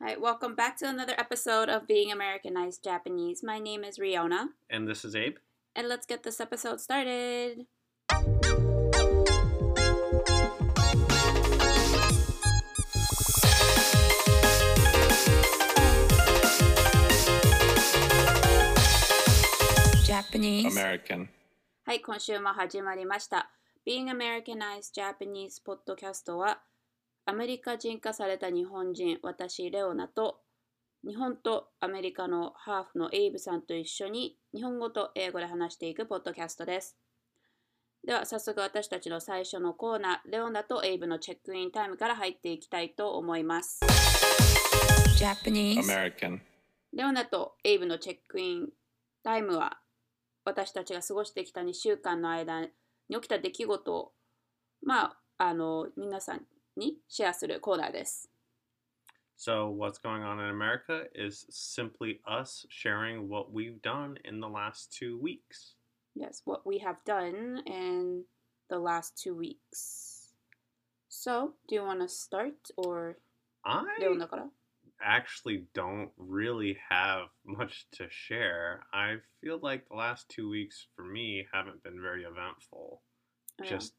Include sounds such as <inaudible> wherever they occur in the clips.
Hi, welcome back to another episode of Being Americanized Japanese. My name is Riona, And this is Abe. and let's get this episode started. Japanese. American. はい、今週も始まりました。Being Americanized Japanese Podcast は、 アメリカ人化された日本人、私、レオナと、日本とアメリカのハーフのエイブさんと一緒に、日本語と英語で話していくポッドキャストです。では、早速私たちの最初のコーナー、レオナとエイブのチェックインタイムから入っていきたいと思います。Japanese. American. レオナとエイブのチェックインタイムは私たちが過ごしてきた2週間の間に起きた出来事をまああの皆さんにシェアするコーナーです。 So, what's going on in America is simply us sharing what we've done in the last two weeks. Yes, what we have done in the last two weeks. So, do you want to start or I レオナから actually don't really have <laughs> much to share. I feel like the last two weeks for me haven't been very eventful. Just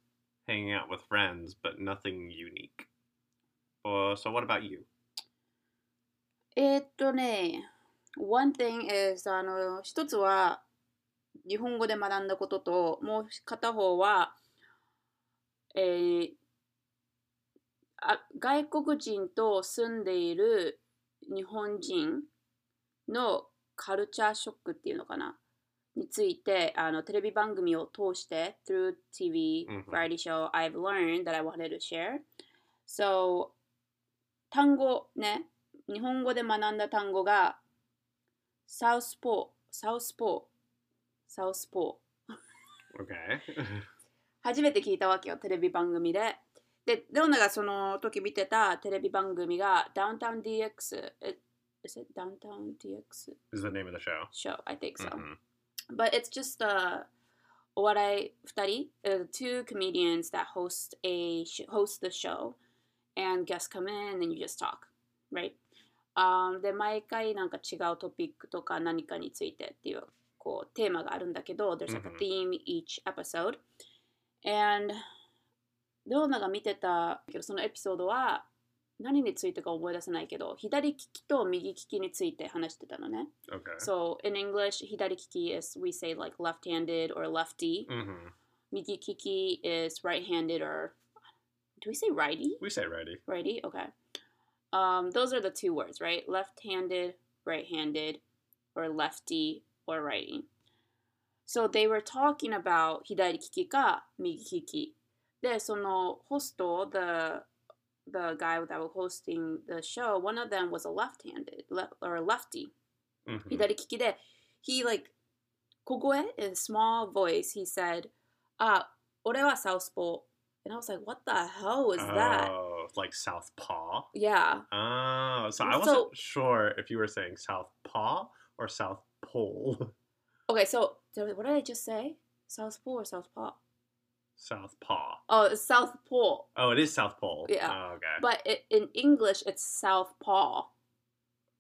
hanging out with friends, but nothing unique. Uh, so, what about you? えっとね、one thing is あの一つは日本語で学んだことともう片方は、えーあ外国人と住んでいる日本人のカルチャーショックっていうのかなについてあのテレビ番組を通して through TV うん variety show I've learned that I wanted to share so 単語ね日本語で学んだ単語がサウスポーサウスポーサウスポー Okay. 初めて聞いたわけよテレビ番組ででレオナがその時見てたテレビ番組がダウンタウン DX is it Downtown DX is the name of the show. show I think so、Mhm. but it's just a お笑い2人、uh, two comedians that host a sh- host the show and guests come in and you just talk right、um, で毎回なんか違うトピックとか何かについてっていうこうテーマがあるんだけど there's like a うん theme each episode and レオナが見てたけどそのエピソードは 何についてか思い出せないけど左利きと右利きについて話してたのね Okay. So in English, hidari kiki is we say like left-handed or lefty. hmm Migi kiki is right-handed or do we say righty? We say ready. Righty, okay. Um, those are the two words, right? Left-handed, right-handed, or lefty or righty. So they were talking about 左利きか右利き。で、そのホスト、the the guy that was hosting the show, one of them was a left-handed left, or a lefty. Mhm. 左利きで he like 小声 in a small voice he said あ俺はサウスポー and I was like what the hell is that Oh, like Southpaw. yeah Oh, so I So- wasn't sure if you were saying Southpaw or South Pole. <laughs> okay so so what did I just say Southpaw or South Paw. Oh, it's South Pole. Oh, it is South Pole. Yeah. Oh, okay. But it, in English, it's South Paw.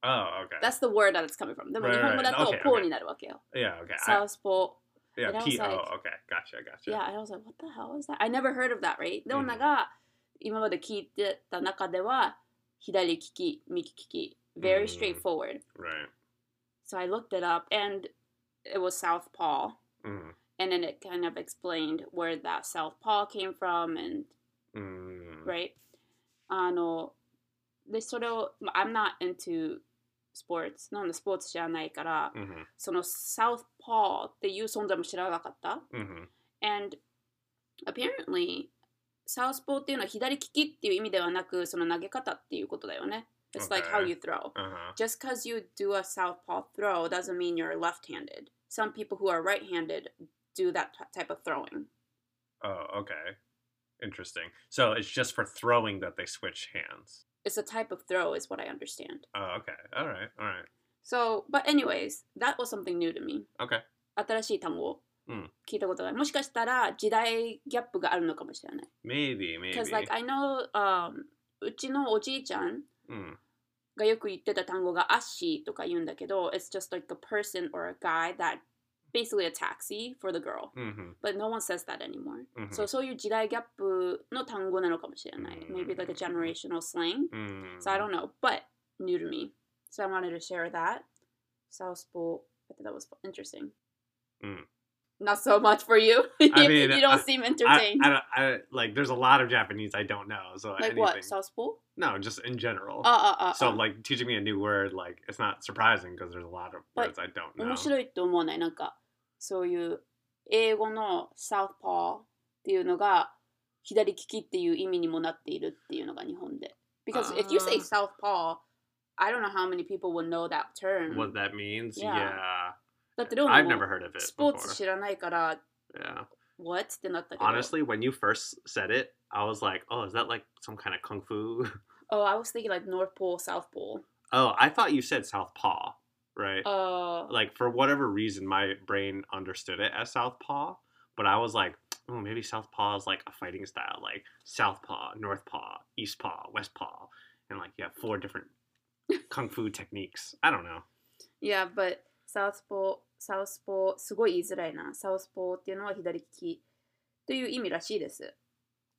Oh, okay. That's the word that it's coming from. Right, right, right. Oh, okay, okay. Yeah, okay. South Pole. Yeah, P O. Like, okay, gotcha, gotcha. Yeah, I was like, what the hell is that? I never heard of that, right? No, でもなんか、mm. 今まで聞いてた中では、左利き、右利き。Very mm. straightforward. Right. So I looked it up and it was South Paw. Mm And then it kind of explained where that Southpaw came from and, Mm. right? あの、で、それを、まあ I'm not into sports. なんでスポーツ知らないから、 Mm-hmm. その Southpaw っていう存在も知らなかった。 Mm-hmm. And apparently サウスポーっていうのは左利きっていう意味ではなくその投げ方っていうことだよね。It's like how Okay. you throw. Uh-huh. Just because you do a southpaw throw doesn't mean you're left-handed. Some people who are right-handed do that t- type of throwing. Oh, okay. Interesting. So it's just for throwing that they switch hands. It's a type of throw is what I understand. Oh, okay. All right. All right. So, but anyways, that was something new to me. Okay. 新しい単語うん聞いたことがない。もしかしたら時代ギャップがあるのかもしれない。 Maybe, maybe. Because like I know、um, うちのおじいちゃん Mm. がよく言ってた単語がアッシーとか言うんだけど、it's just like a person or a guy that basically a taxi for the girl. Mm-hmm. But no one says that anymore. Mhm. So そういう時代ギャップの単語なのかもしれない。うん Maybe like a generational slang. Mm. So I don't know, but new to me. So I wanted to share that. Southpaw, I thought that was interesting. Mm. Not so much for you. <laughs> I mean, you don't I- seem I, entertained. I, don't- I like there's a lot of Japanese I don't know. So like anything. what? Southpaw? No, just in general. ああああ so like teaching me a new word, like it's not surprising because there's a lot of But- words I don't know. 面白いと思わないなんかそういう英語の Southpaw っていうのが左利きっていう意味にもなっているっていうのが日本で。Because if you say あー Southpaw, I don't know how many people would know that term. What that means? Yeah. Yeah. だってでも I've never heard of it スポー before. ツ知らないから Yeah. What? ってなったけど。 Honestly, when you first said it, I was like, "Oh, is that like some kind of kung fu?" <laughs> Oh, I was thinking like North Pole, South Pole. oh, I thought you said southpaw, right? Uh, like for whatever reason, my brain understood it as southpaw, but I was like, "Oh, maybe southpaw is like a fighting style, like southpaw, northpaw, eastpaw, westpaw, and like you have four different <laughs> kung fu techniques." I don't know. yeah, but South Pole, サウスポー、すごい言いづらいな。サウスポーっていうのは左利きという意味らしいです。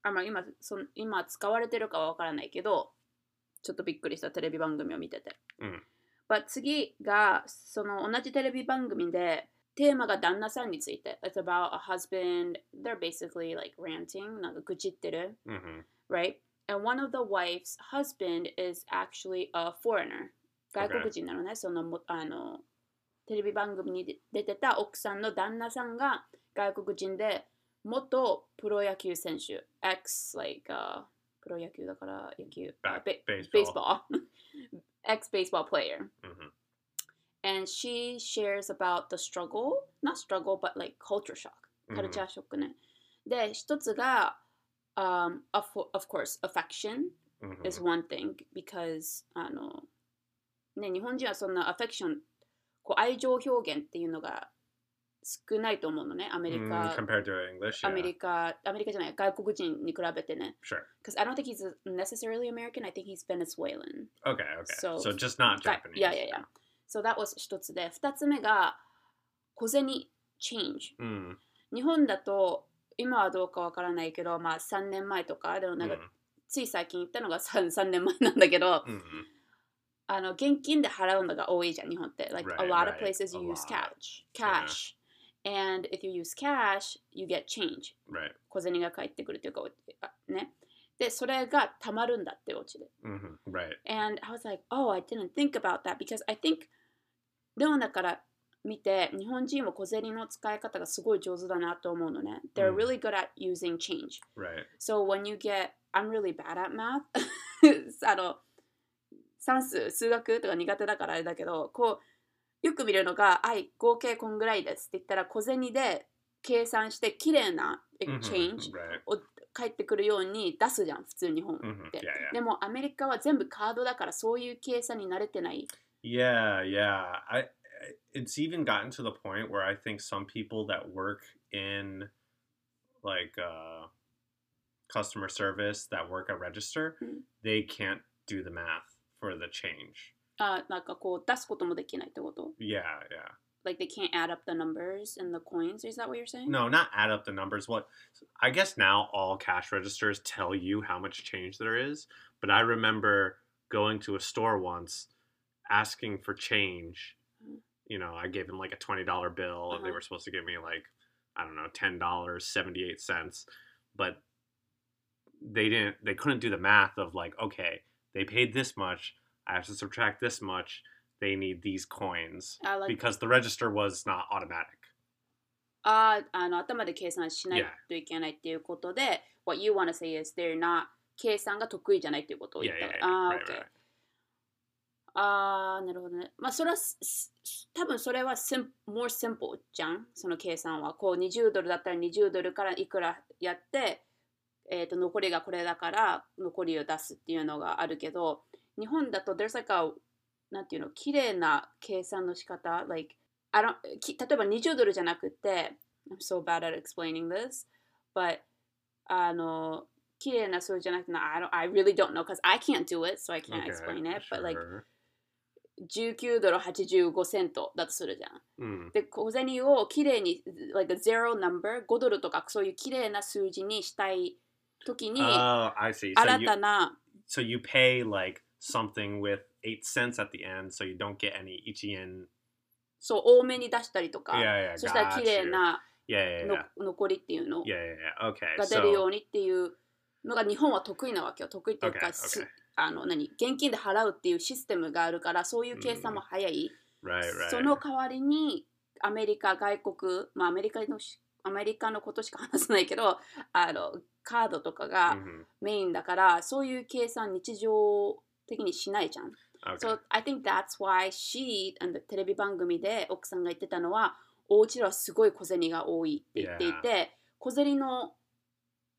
あまあ、今そ、今使われてるかはわからないけど、ちょっとびっくりしたテレビ番組を見てて。うん。次が、その同じテレビ番組で、テーマが旦那さんについて。It's about a husband. They're basically like ranting, なんか愚痴ってる。うん、Right? And one of the wife's husband is actually a foreigner. 外国人なのね、そのあの、テレビ番組に出出てた奥さんの旦那さんが外国人で元プロ野球選手 ex like、uh, プロ野球だから野球ベ baseball. baseball ex baseball player hmm and she shares about the struggle not struggle but like culture shock カルチャーショックね、で一つが、um, of, of course affection hmm is one thing because あのね日本人はそんな affection こう愛情表現っていうのが少ないと思うのねアメリ Mm, カ、compared to English, ア yeah. メリカアメリカじゃない外国人に比べてね Sure. because I don't think he's necessarily American I think he's Venezuelan Okay. Okay. So- So, just not が Japanese. いやいやいや so that was 一つで二つ目が小銭 change Mm. 日本だと今はどうかわからないけどまあ3年前とかでもなんか Mm. つい最近行ったのが 3, 3年前なんだけど Mm. あの現金で払うのが多いじゃん日本って like Right, a lot of right. places A you use cash cash and if you use cash you get change Right. 小銭が返ってくるというかあねでそれがたまるんだってオチで hmm Right. and I was like oh I didn't think about that because I think レオナから見て日本人は小銭の使い方がすごい上手だなと思うのね they're うん really good at using change Right. So when you get, I'm really bad at math. あの算数、数学とか苦手だからあれだけど、こう、よく見るのが、はい、合計こんぐらいですって言ったら小銭で計算して綺麗な Mhm, exchange Right. を返ってくるように出すじゃん、普通日本っ hmm て。でもアメリカは全部カードだからそういう計算に慣れてない。Yeah, yeah. I it's even gotten to the point where I think some people that work in like uh customer service that work at register, Mm. they can't do the math for the change. あなんかこう出すこともできないってこと Yeah, yeah. Like they can't add up the numbers and the coins, is that what you're saying? No, not add up the numbers. What I guess now all cash registers tell you how much change there is, but I remember going to a store once asking for change. Mhm. You know, I gave them like a $20 bill and they Uh-huh. were supposed to give me like I don't know, $10, 78 cents, but they didn't they couldn't do the math of like, okay, they paid this much, I have to subtract this much, they need these coins I like because the register was not automatic. あああの頭で計算しない Yeah. といけないっていうことで、What you wanna say is they're not 計算が得意じゃないっていうことを言 Yeah, った yeah, ら。 yeah. ああ、 right, OK right.。ああ、なるほどね。まあ、それはす、す多分それは sim more simple じゃん、その計算は。こう、20ドルだったら20ドルからいくらやって、 えっ、と、残りがこれだから、残りを出すっていうのがあるけど、日本だと、there's like a なんていうの、綺麗な計算の仕方。Like, I don't, き例えば20ドルじゃなくて、I'm so bad at explaining this, but あの、綺麗な数字じゃなくて、I, don't, I really don't know because I can't do it, so I can't explain it. But like sure. 19ドル85セントだとするじゃん。うんで、小銭を綺麗に、like a zero number、5ドルとかそういう綺麗な数字にしたい時に新たな。そう、pay like something with 8 cents at the end, so you don't、多めに出したりとか、そしたら綺麗な残りっていうの。が出るようにっていうのが日本は得意なわけよ。得意っていうか、あの何？現金で払うっていうシステムがあるから、そういう計算も早い。その代わりにアメリカ、外国、まあアメリカのし、アメリカのことしか話さないけど、あの、カードとかが Mhm. メインだから、そういう計算日常的にしないじゃん。Okay. So I think that's why she テレビ番組で奥さんが言ってたのは、お家はすごい小銭が多いって言っていて、小銭の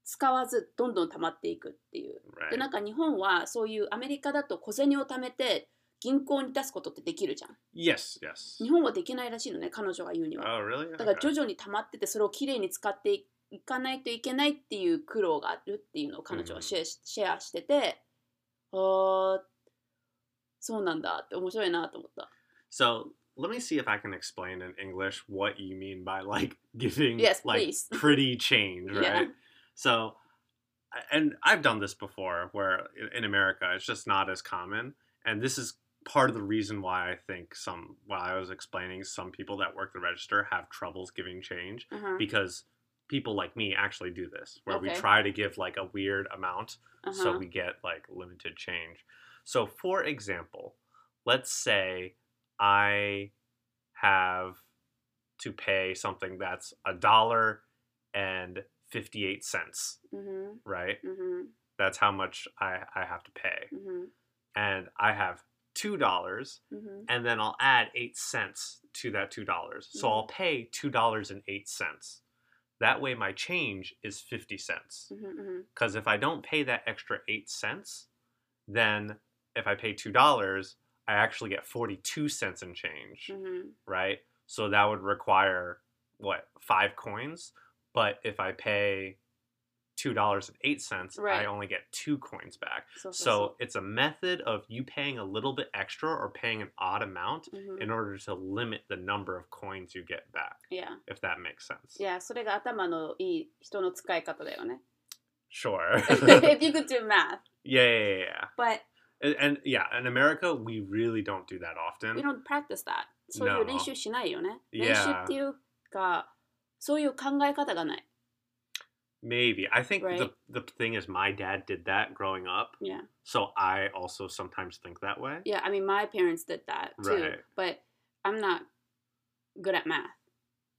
使わずどんどん溜まっていくっていう。で、right. なんか日本はそういうアメリカだと小銭を貯めて銀行に出すことってできるじゃん。Yes, yes. 日本はできないらしいのね、彼女が言うには。Oh, really? だから.徐々に溜まっててそれをきれいに使っていかないといけないっていう苦労があるっていうのを彼女はシェアし,、シェアしててあーそうなんだって面白いなと思った。 So let me see if I can explain in English what you mean by like giving Yes, like please. <laughs> pretty change, right? Yeah. So, and I've done this before where in- in America it's just not as common, and this is part of the reason why I think some while I was explaining some people that work the register have troubles giving change うん because people like me actually do this, where okay. we try to give like a weird amount uh-huh. so we get like limited change. So, for example, let's say I have to pay something that's a dollar and 58 cents, mm-hmm. right? Mm-hmm. That's how much I, I have to pay. Mm-hmm. And I have two dollars mm-hmm. and then I'll add eight cents to that two dollars. So mm-hmm. I'll pay two dollars and eight cents. That way, my change is 50 cents. Because mm-hmm, mm-hmm. if I don't pay that extra eight cents, then if I pay $2, I actually get 42 cents in change, mm-hmm. right? So that would require what, five coins? But if I pay two dollars and eight cents, Right. I only get two coins back. そうそう So it's a method of you paying a little bit extra or paying an odd amount そう。うん in order to limit the number of coins you get back, いや、 if that makes sense. いや、それが頭のいい人の使い方だよね。 Sure. <laughs> <laughs> If you could do math, yeah, yeah, yeah, yeah. but And, and yeah, in America, we really don't do that often. we don't practice that. そういう No. 練習しないよね。 Yeah. 練習っていうか、そういう考え方がない。 Maybe. I think Right. the the thing is my dad did that growing up, Yeah. so I also sometimes think that way. Yeah, I mean, my parents did that too, Right. but I'm not good at math.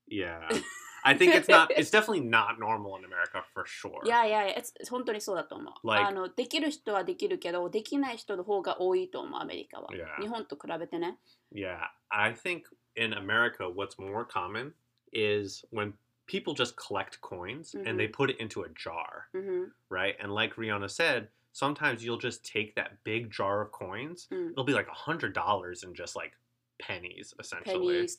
Yeah. <laughs> I think it's not it's definitely not normal in America for sure. いやいやいや、it's- 本当にそうだと思う。 Like- あのできる人はできるけど、できない人の方が多いと思う、アメリカは。 Yeah. 日本と比べてね。 Yeah. I think in America what's more common is when people just collect coins mm-hmm. and they put it into a jar, mm-hmm. right? And like Riona said, sometimes you'll just take that big jar of coins. Mm. It'll be like a hundred dollars and just like pennies, essentially. Pennies,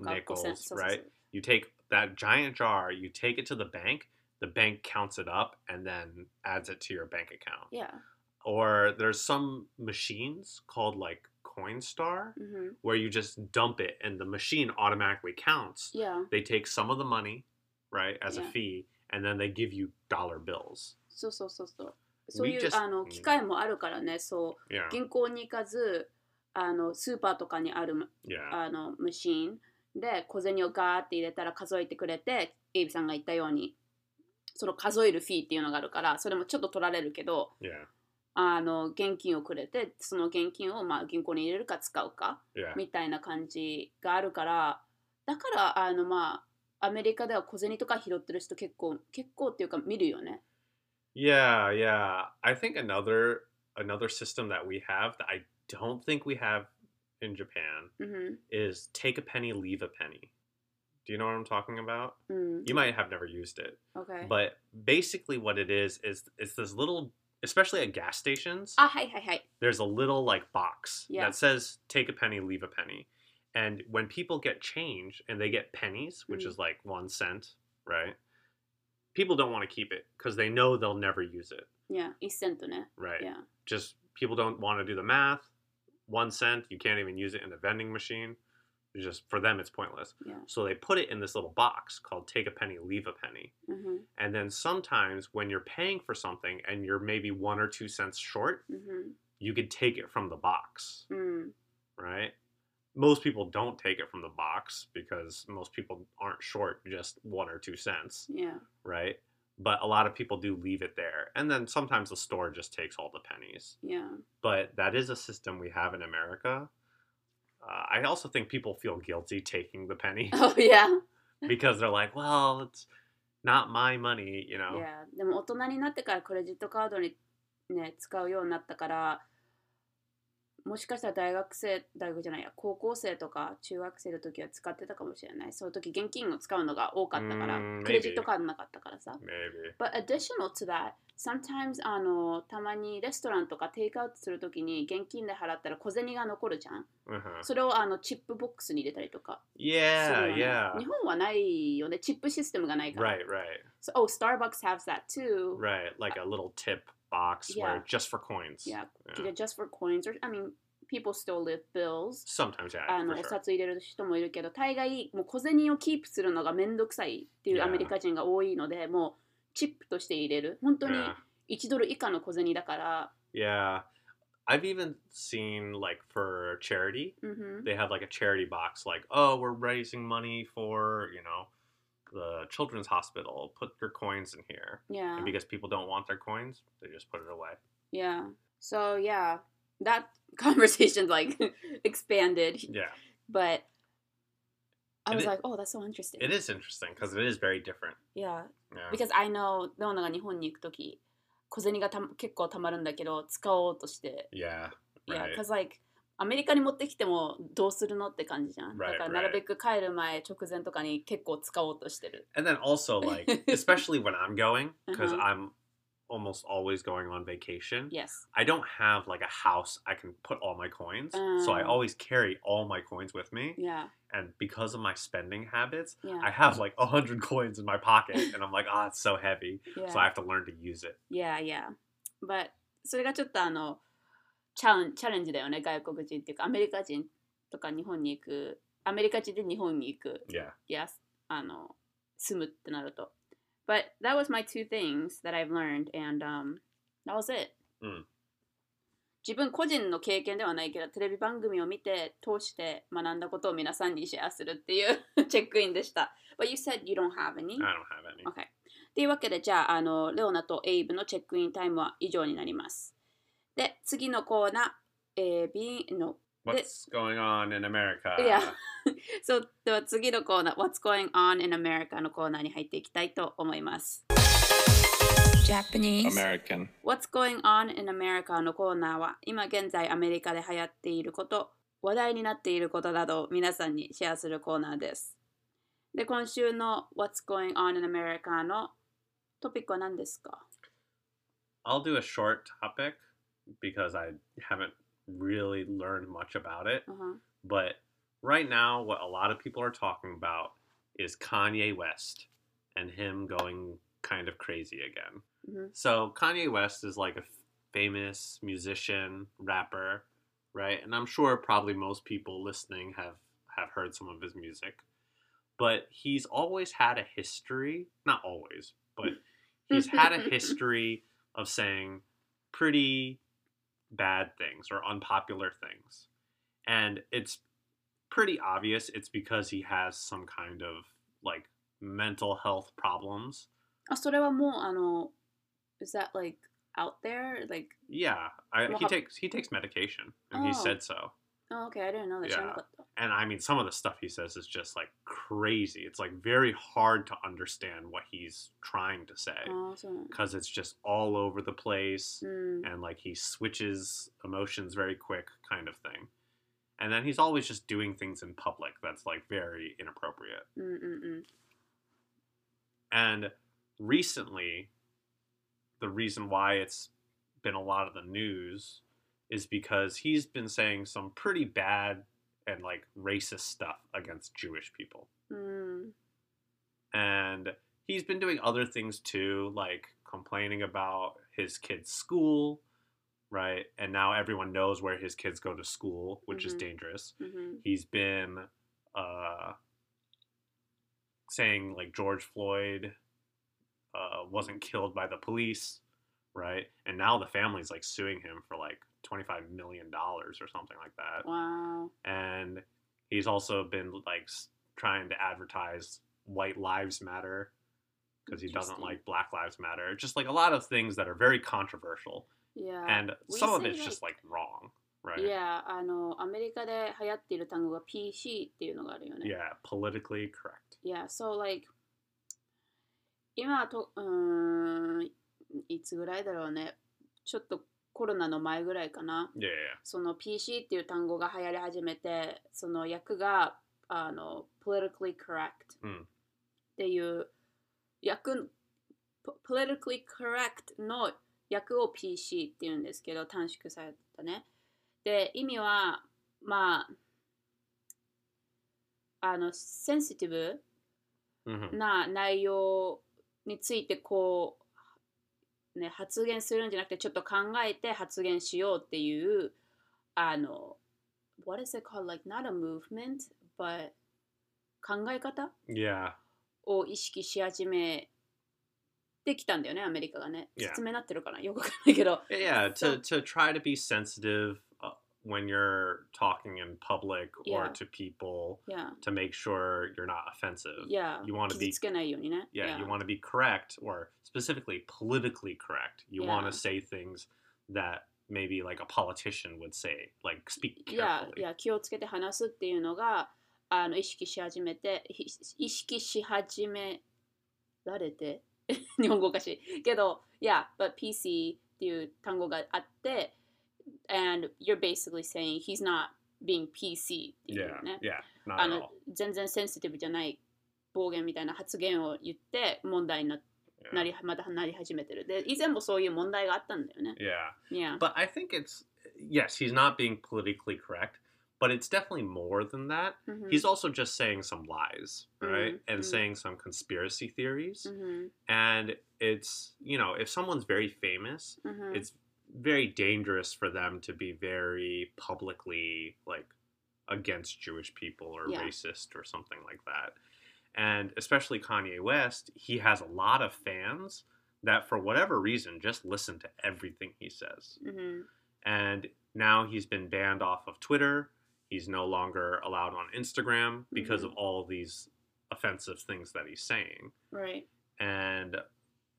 nickels, right? You take that giant jar, you take it to the bank. The bank counts it up and then adds it to your bank account. Yeah. Or there's some machines called like Coinstar うん、where you just dump it and the machine automatically counts. Yeah. They take some of the money, right, as a Yeah. fee, and then they give you dollar bills. そうそうそういう just- あの機械もあるからね、そう。Yeah. 銀行に行かず、あのスーパーとかにある Yeah. あのマシーンで小銭をガーって入れたら数えてくれて、エイビさんが言ったように、その数えるフィーっていうのがあるから、それもちょっと取られるけど、Yeah. あの現金をくれて、その現金をまあ銀行に入れるか使うか Yeah. みたいな感じがあるから、だからあのまあアメリカでは小銭とか拾ってる人結構結構っていうか見るよね。Yeah, yeah. I think another another system that we have that I don't think we have in Japan うん、is take a penny, leave a penny. Do you know what I'm talking about? うん、You might have never used it. OK。But basically what it is is it's this little especially at gas stations. Ah, hi, hi, hi. There's a little like box yeah. that says "Take a penny, leave a penny," and when people get change and they get pennies, which mm. is like one cent, right? People don't want to keep it because they know they'll never use it. Yeah, isentone. Right. Yeah. Just people don't want to do the math. One cent, you can't even use it in a vending machine. It's just for them, it's pointless. Yeah. So they put it in this little box called "Take a Penny, Leave a Penny." Mm-hmm. And then sometimes when you're paying for something and you're maybe one or two cents short, mm-hmm. you could take it from the box, mm. right? Most people don't take it from the box because most people aren't short just one or two cents. Yeah. Right but a lot of people do leave it there. And then sometimes the store just takes all the pennies. Yeah. But that is a system we have in America Uh, I also think people feel guilty taking the penny <laughs> Oh, yeah. <laughs> because they're like, well, it's not my money, you know? いやでも大人になってからクレジットカードにね使うようになったから もしかしたら大学生大学じゃないや高校生とか中学生の時は使ってたかもしれないその時現金を使うのが多かったからクレジットカードなかったからさ Maybe. But additional to that sometimes あのたまにレストランとかテイクアウトする時に現金で払ったら小銭が残るじゃん Uh-huh. それをあのチップボックスに入れたりとかす Yeah, yeah. 日本はないよねチップシステムがないから Right, right, So, oh, Starbucks has that too. right. Like a little tip box Yeah. where just for coins. Yeah, Yeah. just for coins or I mean, people still live bills. Sometimes, yeah. あの for お sure. 札入れる人もいるけど大概もう小銭をキープするのがめんどくさいっていう Yeah. アメリカ人が多いのでもうチップとして入れる本当に Yeah. 1ドル以下の小銭だから、 Yeah. I've even seen like for charity, うんふん they have like a charity box like, oh, we're raising money for, you know, the children's hospital. Put your coins in here. Yeah, And because people don't want their coins, they just put it away. yeah. So yeah, that <laughs> conversation like <laughs> expanded, Yeah. but I And was it- like, oh, that's so interesting. It is interesting because it is very different. Yeah, Yeah. because I know レオナが日本に行くとき小銭がた結構たまるんだけど使おうとして Yeah. Yeah, Right. because like アメリカに持ってきてもどうするのって感じじゃん。Right, だからなるべく帰る前直前とかに結構使おうとしてる。And then also like especially when I'm going because Uh-huh. I'm almost always going on vacation. Yes. I don't have like a house I can put all my coins. so I Uh. always carry all my coins with me. Yeah. And because of my spending habits, Yeah. I have like a hundred coins in my pocket and I'm like, oh, it's so heavy. Yeah. So I have to learn to use it. Yeah, yeah. But それがちょっとあのチャンチャレンジだよね。外国人っていうかアメリカ人とか日本に行くアメリカ人で日本に行く。Yeah. Yes. あの住むってなると。But that was my two things that I've learned and um, that was it. うん自分個人の経験ではないけどテレビ番組を見て通して学んだことを皆さんにシェアするっていう <laughs> チェックインでした。But you said you don't have any? I don't have any. Okay. というわけでじゃああのレオナとエイブのチェックインタイムは以上になります。で次のコーナー、えー、Being no What's going on in America? Yeah. そうでは次のコーナー What's going on in America のコーナーに入っていきたいと思います。Japanese. American. What's going on in America のコーナーは今現在アメリカで流行っていること、話題になっていることなどを皆さんにシェアするコーナーです。で、今週の What's going on in America のトピックは何ですか I'll do a short topic because I haven't really learned much about it. Uh-huh. But right now, what a lot of people are talking about is Kanye West and him going kind of crazy again. Mm-hmm. So Kanye West is like a famous musician, rapper, right? And I'm sure probably most people listening have have heard some of his music. But he's always had a history, not always, but <laughs> he's had a <laughs> history of saying pretty bad things or unpopular things. And it's pretty obvious it's because he has some kind of like mental health problems. あ、それはもうあの、Is that like out there? Like, Yeah, I, Well, he how- takes he takes medication and he Oh. said so. Oh, okay. I didn't know that. Yeah. And I mean, some of the stuff he says is just like crazy. It's like very hard to understand what he's trying to say oh, because awesome. it's just all over the place mm. and like he switches emotions very quick, kind of thing. And then he's always just doing things in public that's like very inappropriate. Mm-mm-mm. And recently, the reason why it's been a lot of the news is because he's been saying some pretty bad and like racist stuff against Jewish people. Mm. And he's been doing other things too, like complaining about his kid's school, right? And now everyone knows where his kids go to school, which mm-hmm. is dangerous. Mm-hmm. He's been uh, saying like George Floyd uh, wasn't killed by the police, right? And now the family's like suing him for like twenty five million dollars or something like that. わー And he's also been like s- trying to advertise white lives matter because he doesn't Interesting. like black lives matter. Just like a lot of things that are very controversial, Yeah. and we some of say, it's just like wrong, right? Yeah, あの、アメリカで流行っている単語が PC っていうのがあるよね。 Yeah, politically correct. Yeah, so like 今とうーんいつぐらいだろうねちょっと コロナの前ぐらいかな。Yeah, yeah, その PC っていう単語が流行り始めてその訳があの politically correct うん。っていう訳 po- politically correct の訳を PC っていうんですけど短縮されたね。で意味はまああのセンシティブ hmm な内容についてこう、ね、発言するんじゃなくてちょっと考えて発言しようっていうあの what is it called? Like not a movement but 考え方？Yeah, を意識し始めてきたんだよねアメリカがね。Yeah. 説明になってるかな？よくわかんないけど。Yeah. To to try to be sensitive uh, when you're talking in public or Yeah. to people いや to make sure you're not offensive. いや You wanna 傷 be- つけないようにね Yeah, you want to be correct or specifically politically correct. You want Yeah. to say things that maybe like a politician would say, like speak いや carefully. いや気をつけて話すっていうのがあの意識し始めてひ意識し始められて<laughs> 日本語おかしいけどいや、but PC っていう単語があって and you're basically saying he's not being PC っていう Yeah, ね yeah, not あ at の all. 全然センシティブじゃない暴言みたいな発言を言って問題にな Yeah. なりまたなり始めてるで以前もそういう問題があったんだよね yeah. いや But I think it's yes, he's not being politically correct, but it's definitely more than that. うん He's also just saying some lies, right? Mhm, And mhm. saying some conspiracy theories. うん And it's, you know, if someone's very famous, うん it's very dangerous for them to be very publicly like against Jewish people or Yeah. racist or something like that. And especially Kanye West, he has a lot of fans that for whatever reason just listen to everything he says. うん And now he's been banned off of Twitter. He's no longer allowed on Instagram because Mhm. of all these offensive things that he's saying right and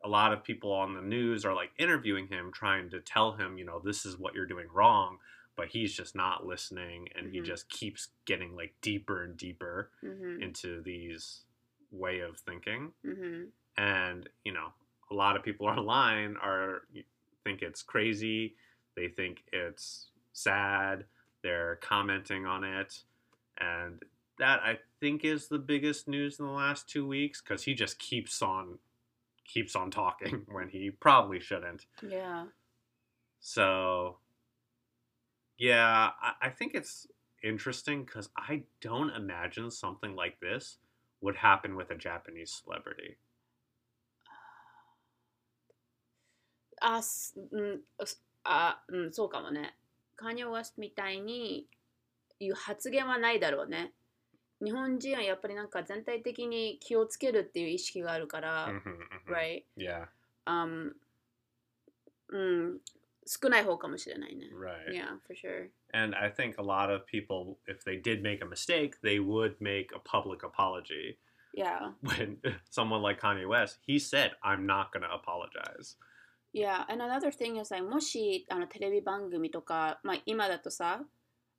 a lot of people on the news are like interviewing him, trying to tell him, you know, this is what you're doing wrong. But he's just not listening and mm-hmm. he just keeps getting like deeper and deeper mm-hmm. into these way of thinking. Mm-hmm. And, you know, a lot of people <laughs> online are think it's crazy. They think it's sad. They're commenting on it. And that I think is the biggest news in the last two weeks because he just keeps on keeps on talking <laughs> when he probably shouldn't. Yeah. So, yeah, I, I think it's interesting because I don't imagine something like this would happen with a Japanese celebrity. <sighs> Ah, uh, uh, mm, oh, うん、そうかもね。カニエ・ウェストみたいにいう発言はないだろうね。日本人はやっぱりなんか全体的に気をつけるっていう意識があるから、Mhm, mhm. right? yeah Um, うん、少ない方かもしれないね。right Yeah, for sure. And I think a lot of people, if they did make a mistake, they would make a public apology. Yeah. When someone like Kanye West, he said, I'm not going to apologize. Yeah, and another thing is like もしあのテレビ番組とか、まあ、今だとさ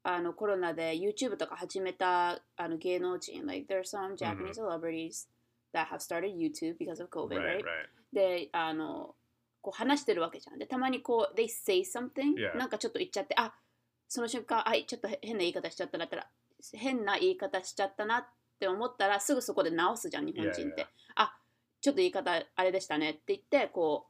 あのコロナで YouTube とか始めたあの芸能人 like there are some Japanese celebrities that have started YouTube because of COVID, right? であのこう話してるわけじゃんでたまにこう they say something. なんかちょっと言っちゃってあその瞬間あちょっと変な言い方しちゃったなったら変な言い方しちゃったなって思ったらすぐそこで直すじゃん日本人って.あちょっと言い方あれでしたねって言ってこ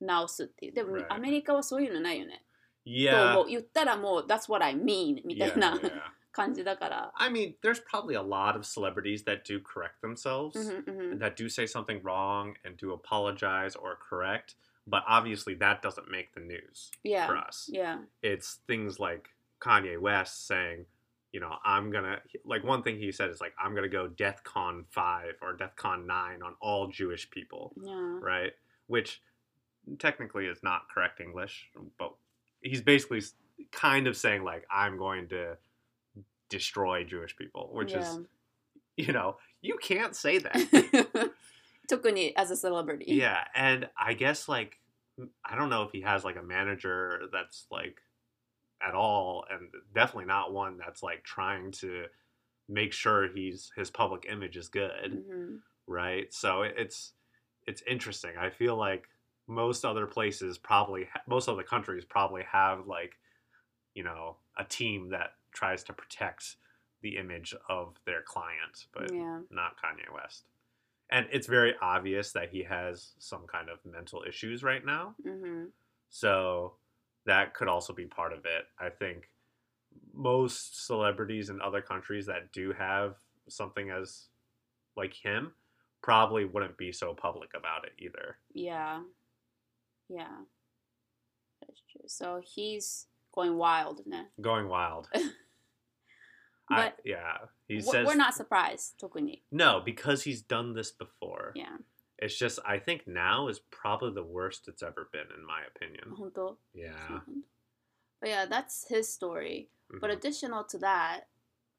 う直すっていうでも.アメリカはそういうのないよね、と Yeah. もう言ったらもう that's what I mean みた Yeah, いな yeah. 感じだから。 I mean, there's probably a lot of celebrities that do correct themselves, うんうんうん that do say something wrong and do apologize or correct, but obviously that doesn't make the news for Yeah. us. Yeah. It's things like Kanye West saying, you know, I'm gonna like one thing he said is like I'm gonna go DeathCon five or DeathCon nine on all Jewish people, Yeah. right? Which technically is not correct English, but he's basically kind of saying like I'm going to destroy Jewish people, which yeah. is you know you can't say <laughs> that. Tokuni as a celebrity. Yeah, and I guess like I don't know if he has like a manager that's like at all, and definitely not one that's like trying to make sure he's his public image is good, mm-hmm. right? So it's it's interesting. I feel like most other places probably most other countries probably have like you know a team that tries to protect the image of their client, but Yeah. not Kanye West. And it's very obvious that he has some kind of mental issues right now. うん So that could also be part of it. I think most celebrities in other countries that do have something as like him probably wouldn't be so public about it either. Yeah. Yeah. That's true. So he's going wild ね。 Going wild. <laughs> I, But yeah, he We're- says We're not surprised, 特に。 no because he's done this before. Yeah. It's just I think now is probably the worst it's ever been in my opinion. 本当 Yeah. But yeah, that's his story. But Mhm. additional to that,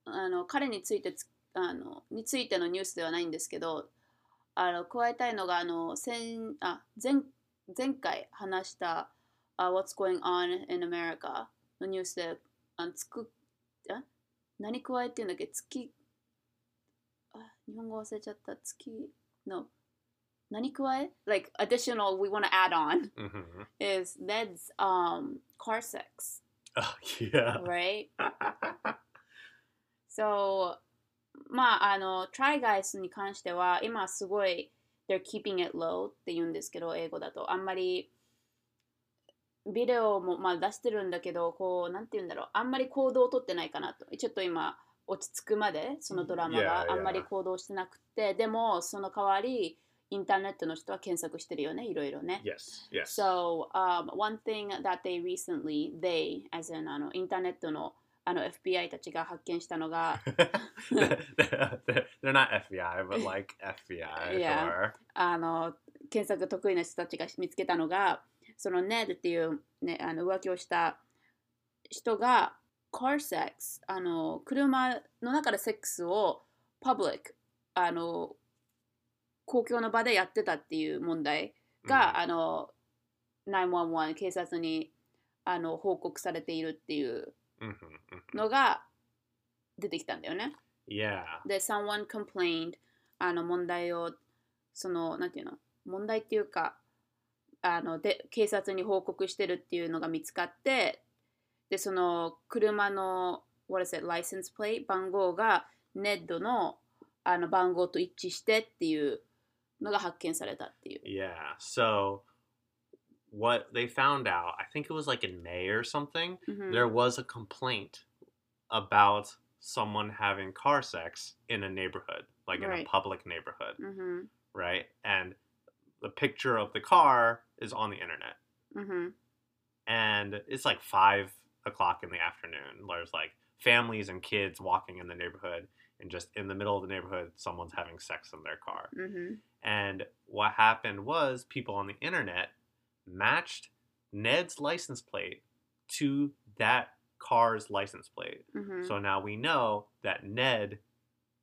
あの彼についてつあのについてのニュースではないんですけど、あの加えたいのがあの先あ前 前回話した、uh, What's Going On in America のニュースであのつくあ何加えってんだっけ月あ日本語忘れちゃった月の何加え Like additional we want to add on Mhm. is Ned's um car sex, Oh yeah. right? so まああの Try Guys に関しては今すごい they're keeping it low って言うんですけど英語だとあんまりビデオもまあ出してるんだけどこうなんて言うんだろうあんまり行動をとってないかなとちょっと今落ち着くまでそのドラマが.あんまり行動してなくてでもその代わりインターネットの人は検索してるよねいろいろね Yes. Yes. So, um, one thing that they recently, they, as in あのインターネットのあの FBI たちが発見したのが、<laughs> they're not FBI, but like FBI. Yeah. あの検索得意な人たちが見つけたのが、その Ned っていう、ね、あの浮気をした人が car sex、あの車の中でセックスを public、あの公共の場でやってたっていう問題が、あの911警察にあの報告されているっていう Mhm, mhm. のが出てきたんだよね。Yeah. で、someone complained あの問題をそのなんていうの？問題っていうかあので警察に報告してるっていうのが見つかってでその車の what is it license plate 番号が NED のあの番号と一致してっていうのが発見されたっていう。Yeah. So what they found out, I think it was like in May or something, mm-hmm. there was a complaint about someone having car sex in a neighborhood, like right. in a public neighborhood, mm-hmm. right? And the picture of the car is on the internet. Mm-hmm. And it's like five o'clock in the afternoon. There's like families and kids walking in the neighborhood, and just in the middle of the neighborhood, someone's having sex in their car. Mm-hmm. And what happened was people on the internet matched Ned's license plate to that car's license plate. Mm-hmm. So now we know that Ned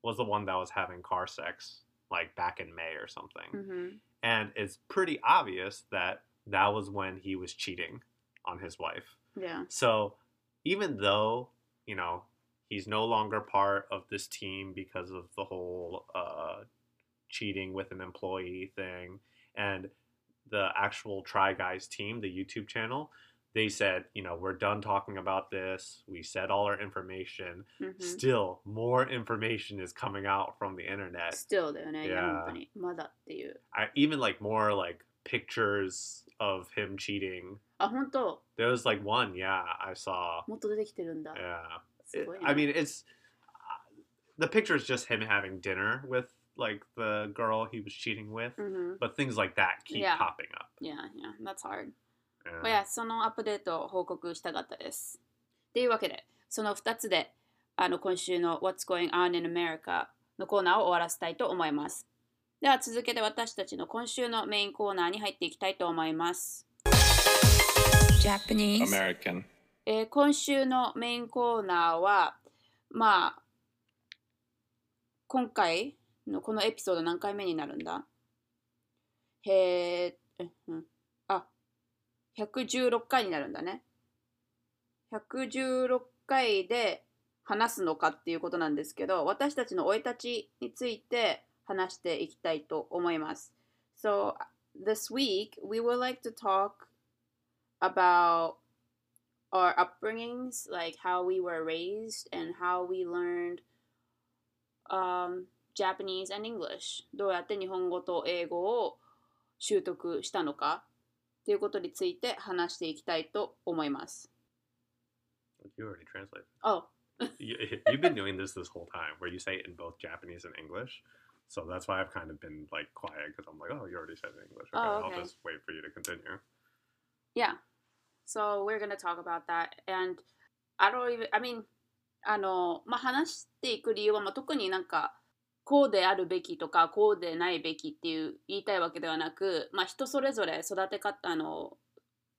was the one that was having car sex like back in May or something. Mm-hmm. And it's pretty obvious that that was when he was cheating on his wife. Yeah. So even though, you know, he's no longer part of this team because of the whole uh, cheating with an employee thing, and the actual Try Guys team, the YouTube channel, they said, you know, we're done talking about this. We said all our information. うん、 Still, more information is coming out from the internet. still だよね。いや Yeah. 本当に。まだっていう。 I, even like more like pictures of him cheating. あ、本当 There was like one, yeah, I saw. もっと出てきてるんだ。 Yeah, すごいね I mean, it's uh, the picture is just him having dinner with like the girl he was cheating with, うんうん but things like that keep Yeah. popping up. Yeah, yeah, that's hard. Yeah. まあそのアップデートを報告したかったです。というわけで、その2つであの今週の What's Going On in America のコーナーを終わらせたいと思います。では続けて私たちの今週のメインコーナーに入っていきたいと思います。Japanese. American. えー今週のメインコーナーは、まあ、今回のこのエピソード何回目になるんだへえ、うん、あ、116回になるんだね。116回で話すのかっていうことなんですけど、私たちの生い立ちについて話していきたいと思います。So, this week, we would like to talk about our upbringings, like how we were raised and how we learned um, Japanese and English. どうやって日本語と英語を習得したのかっていうことについて話していきたいと思います。You already translated. Oh, You, you've been doing this this whole time, where you say it in both Japanese and English. So that's why I've kind of been like quiet because I'm like, oh, you already said it in English. Okay, Oh, okay. I'll just wait for you to continue. yeah. So we're gonna talk about that. And I don't even, I mean, あの、まあ、話していく理由は、まあ、特になんか、こうであるべきとか、こうでないべきっていう言いたいわけではなく、まあ、人それぞれ育て方、あの、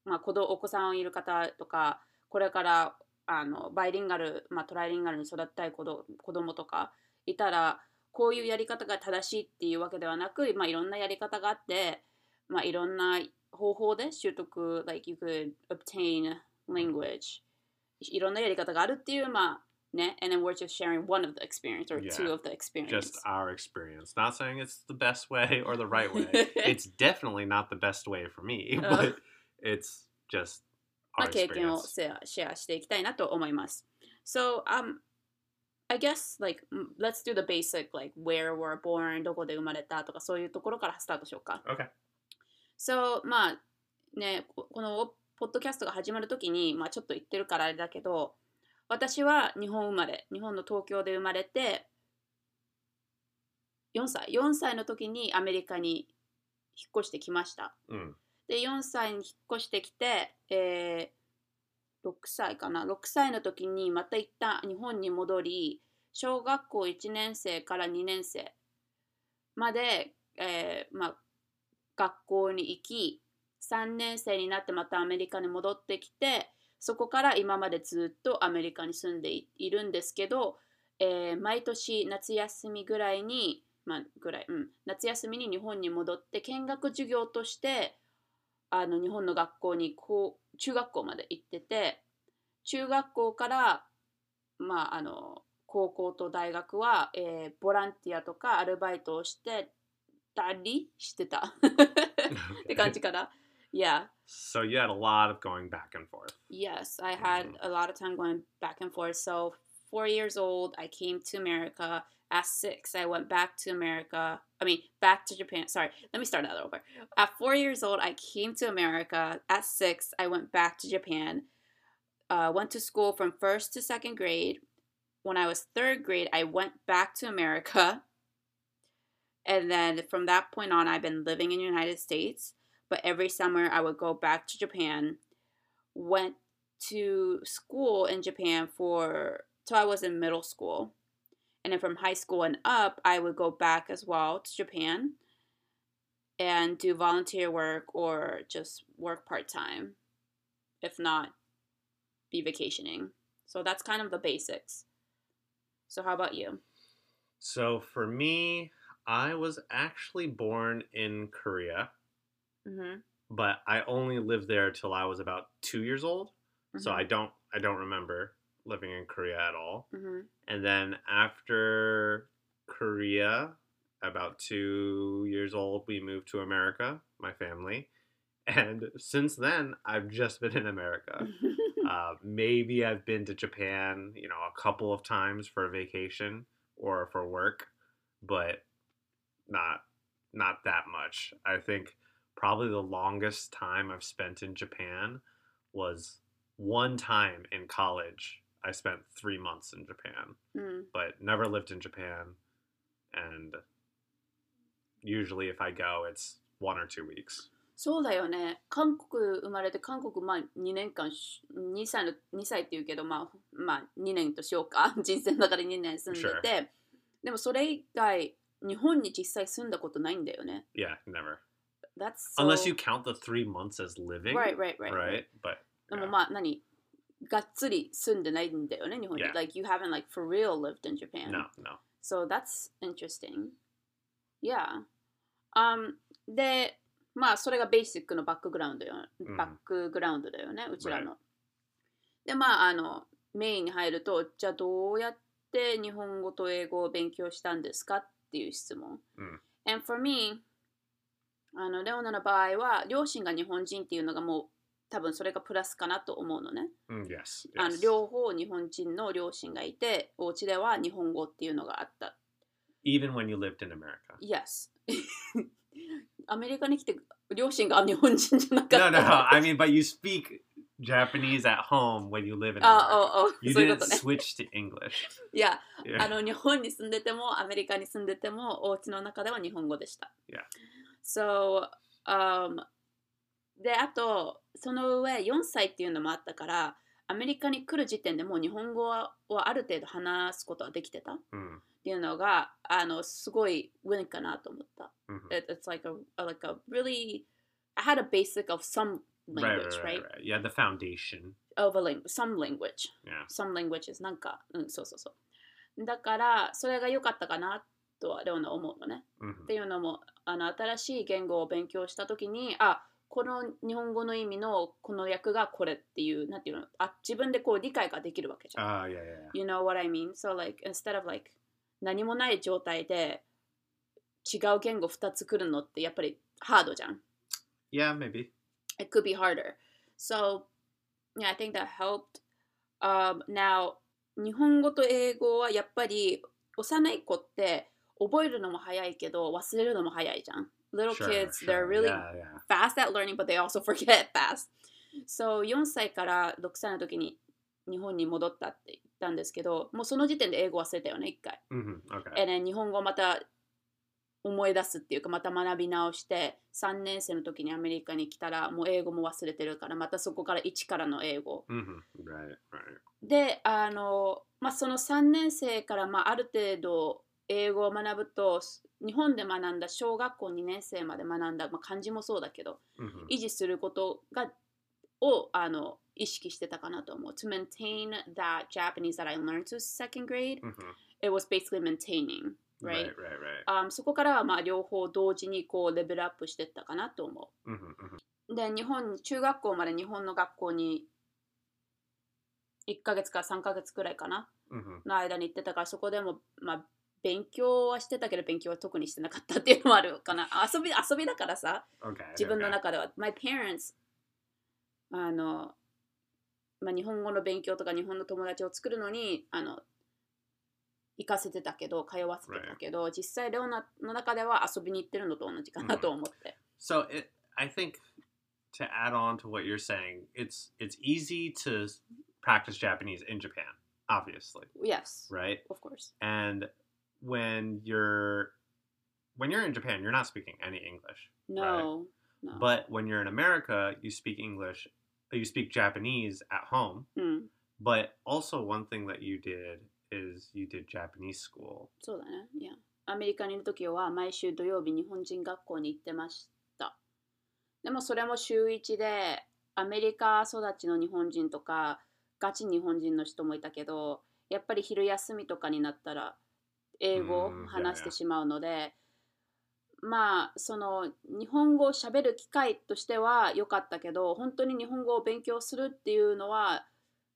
まあ、子どお子さんいる方とか、これからあのバイリンガル、まあ、トライリンガルに育てたい子ど子供とかいたら、こういうやり方が正しいっていうわけではなく、まあ、いろんなやり方があって、まあ、いろんな方法で習得、like you could obtain language いろんなやり方があるっていう、まあね、and then we're just sharing one of the experience or Yeah. two of the experience. Just our experience. Not saying it's the best way or the right way. it's definitely not the best way for me, Uh. but it's just ま our あ、経験を.シェアシェアしていきたいなと思います。So, um, I guess, like, mm, let's do the basic, like, where we're born, どこで生まれたとか、そういうところからスタートしようか。Okay. So, まあ、ね、ここのポッドキャストが始まるときに、まあ、ちょっと言ってるからあれだけど、私は日本生まれ、日本の東京で生まれて、4歳、4歳の時にアメリカに引っ越してきました。Mm. で4歳に引っ越してきて、えー6歳かな？6歳の時にまた一旦日本に戻り小学校1年生から2年生まで、えーまあ、学校に行き3年生になってまたアメリカに戻ってきてそこから今までずっとアメリカに住んでいいるんですけど、えー毎年夏休みぐらいに、まあ、ぐらい、うん、夏休みに日本に戻って見学授業としてあの日本の学校にこう中学校まで行ってて中学校から、まあ、あの高校と大学は、えーボランティアとかアルバイトをしてたりしてた <laughs> <laughs> って感じかな。Yeah. So you had a lot of going back and forth. Yes, I had Mhm. a lot of time going back and forth. So, four years old, I came to America. At six, I went back to America. I mean, back to Japan. Sorry, let me start that over. At four years old, I came to America. At six, I went back to Japan. Uh, went to school from first to second grade. When I was third grade, I went back to America. And then from that point on, I've been living in the United States. But every summer, I would go back to Japan went to school in Japan for till I was in middle school. And then from high school and up, I would go back as well to Japan and do volunteer work or just work part time. If not, be vacationing. So that's kind of the basics. So, how about you? So for me, I was actually born in Korea, Mm-hmm. but I only lived there till I was about two years old. So I don't I don't remember living in Korea at all. hmm And then after Korea, about two years old, we moved to America, my family. <laughs> And since then, I've just been in America. <laughs> Uh, maybe I've been to Japan, you know, a couple of times for a vacation or for work, but not not that much. I think probably the longest time I've spent in Japan was one time in college. I spent three months in Japan, うん。 but never lived in Japan. And usually, if I go, it's one or two weeks. そうだよね。韓国生まれて韓国まあ2年間し2歳の2歳って言うけどまあまあ2年としようか人生の中で2年住んでて、<laughs> でもそれ以外日本に実際住んだことないんだよね。 Yeah, never. That's so... Unless you count the three months as living. Right, right, right. Right. But で yeah. もまあ何がっつり住んでないんだよね日本に。Yeah. Like you haven't like for real lived in Japan. no, no. So that's interesting. Yeah. Um, で、まあそれがベーシックのバックグラウンドよ、うんバックグラウンドだよね、うちら Right. の。で、まああの、メインに入ると、じゃあどうやって日本語と英語を勉強したんですかっていう質問。うん And for me, あの、レオナの場合は、両親が日本人っていうのがもう多分それがプラスかなと思うのね。Mm, yes. あの yes. 両方日本人の両親がいて、お家では日本語っていうのがあった。Even when you lived in America. Yes. <laughs> アメリカに来て両親が日本人じゃなかった No, no. I mean, but you speak Japanese at home when you live in あ America. あ、あ You そういうこ didn't とね。switch to English. いや、Yeah. あの日本に住んでてもアメリカに住んでてもお家の中では日本語でした。Yeah. So, um, で、あと、その上4歳っていうのもあったから、アメリカに来る時点でもう日本語はある程度話すことはできてたっ Mm, ていうのが、あの、すごいウィンかなと思った。mhm. It, it's like a, like a really, I had a basic of some language, right, right, right? right. Yeah, the foundation. Of a language, some language. Yeah. some languages なんか、うん、そうそうそう。だから、それが良かったかなとはレオナ思うのね。hmm っていうのも、あの新しい言語を勉強したときに、あ、この日本語の意味のこの訳がこれっていう、なんていうの、あ、自分でこう理解ができるわけじゃん。Ah, yeah, yeah, yeah. You know what I mean? So like, instead of like, 何もない状態で違う言語2つ来るのってやっぱりハードじゃん。Yeah, maybe. it could be harder. So, yeah, I think that helped. Um, now, 日本語と英語はやっぱり幼い子って覚えるのも早いけど忘れるのも早いじゃん。Little Sure, kids, sure. they're really Yeah, yeah. fast at learning, but they also <laughs> forget fast. So, 4歳から6歳の時に日本に戻ったって言ったんですけど、もうその時点で英語忘れたよね、一回。hmm Okay. 日本語をまた思い出すっていうかまた学び直して3年生の時にアメリカに来たらもう英語も忘れてるからまたそこから一からの英語 hmm Right, right. であの、まあ、その3年生から、まあ、ある程度英語を学ぶと日本で学んだ小学校2年生まで学んだ、まあ、漢字もそうだけど hmm 維持することがをあの意識してたかなと思う To maintain that Japanese that I learned to second grade hmm it was basically maintaining right? Right, right, right. あそこからはまあ両方同時にこうレベルアップしてたかなと思 hmm hmm う。で、日本、中学校まで日本の学校に1ヶ月から3ヶ月くらいかな hmm の間に行ってたから、そこでもまあ勉強はしてたけど勉強は特にしてなかったっていうのもあるかな。遊び、遊びだからさ、Okay. 自分の.中では。My parents、あの、まあ、日本語の勉強とか日本の友達を作るのに、あの、行かせてたけど、通わせてたけど、実際レオナの中では遊びに行ってるのと同じかなと思って。So it, I think to add on to what you're saying, it's it's easy to practice Japanese in Japan, obviously, Yes, right? of course. And when you're when you're in Japan, you're not speaking any English. No, no. But when you're in America, you speak English, you speak Japanese at home. うん、 But also one thing that you did is you did Japanese school. そうだね。いや。アメリカにいるときは毎週土曜日日本人学校に行ってました。でもそれも週1でアメリカ育ちの日本人とかガチ日本人の人もいたけどやっぱり昼休みとかになったら 英語をうん話してしまうのでまあその日本語をしゃべる機会としては良かったけど本当に日本語を勉強するっていうのは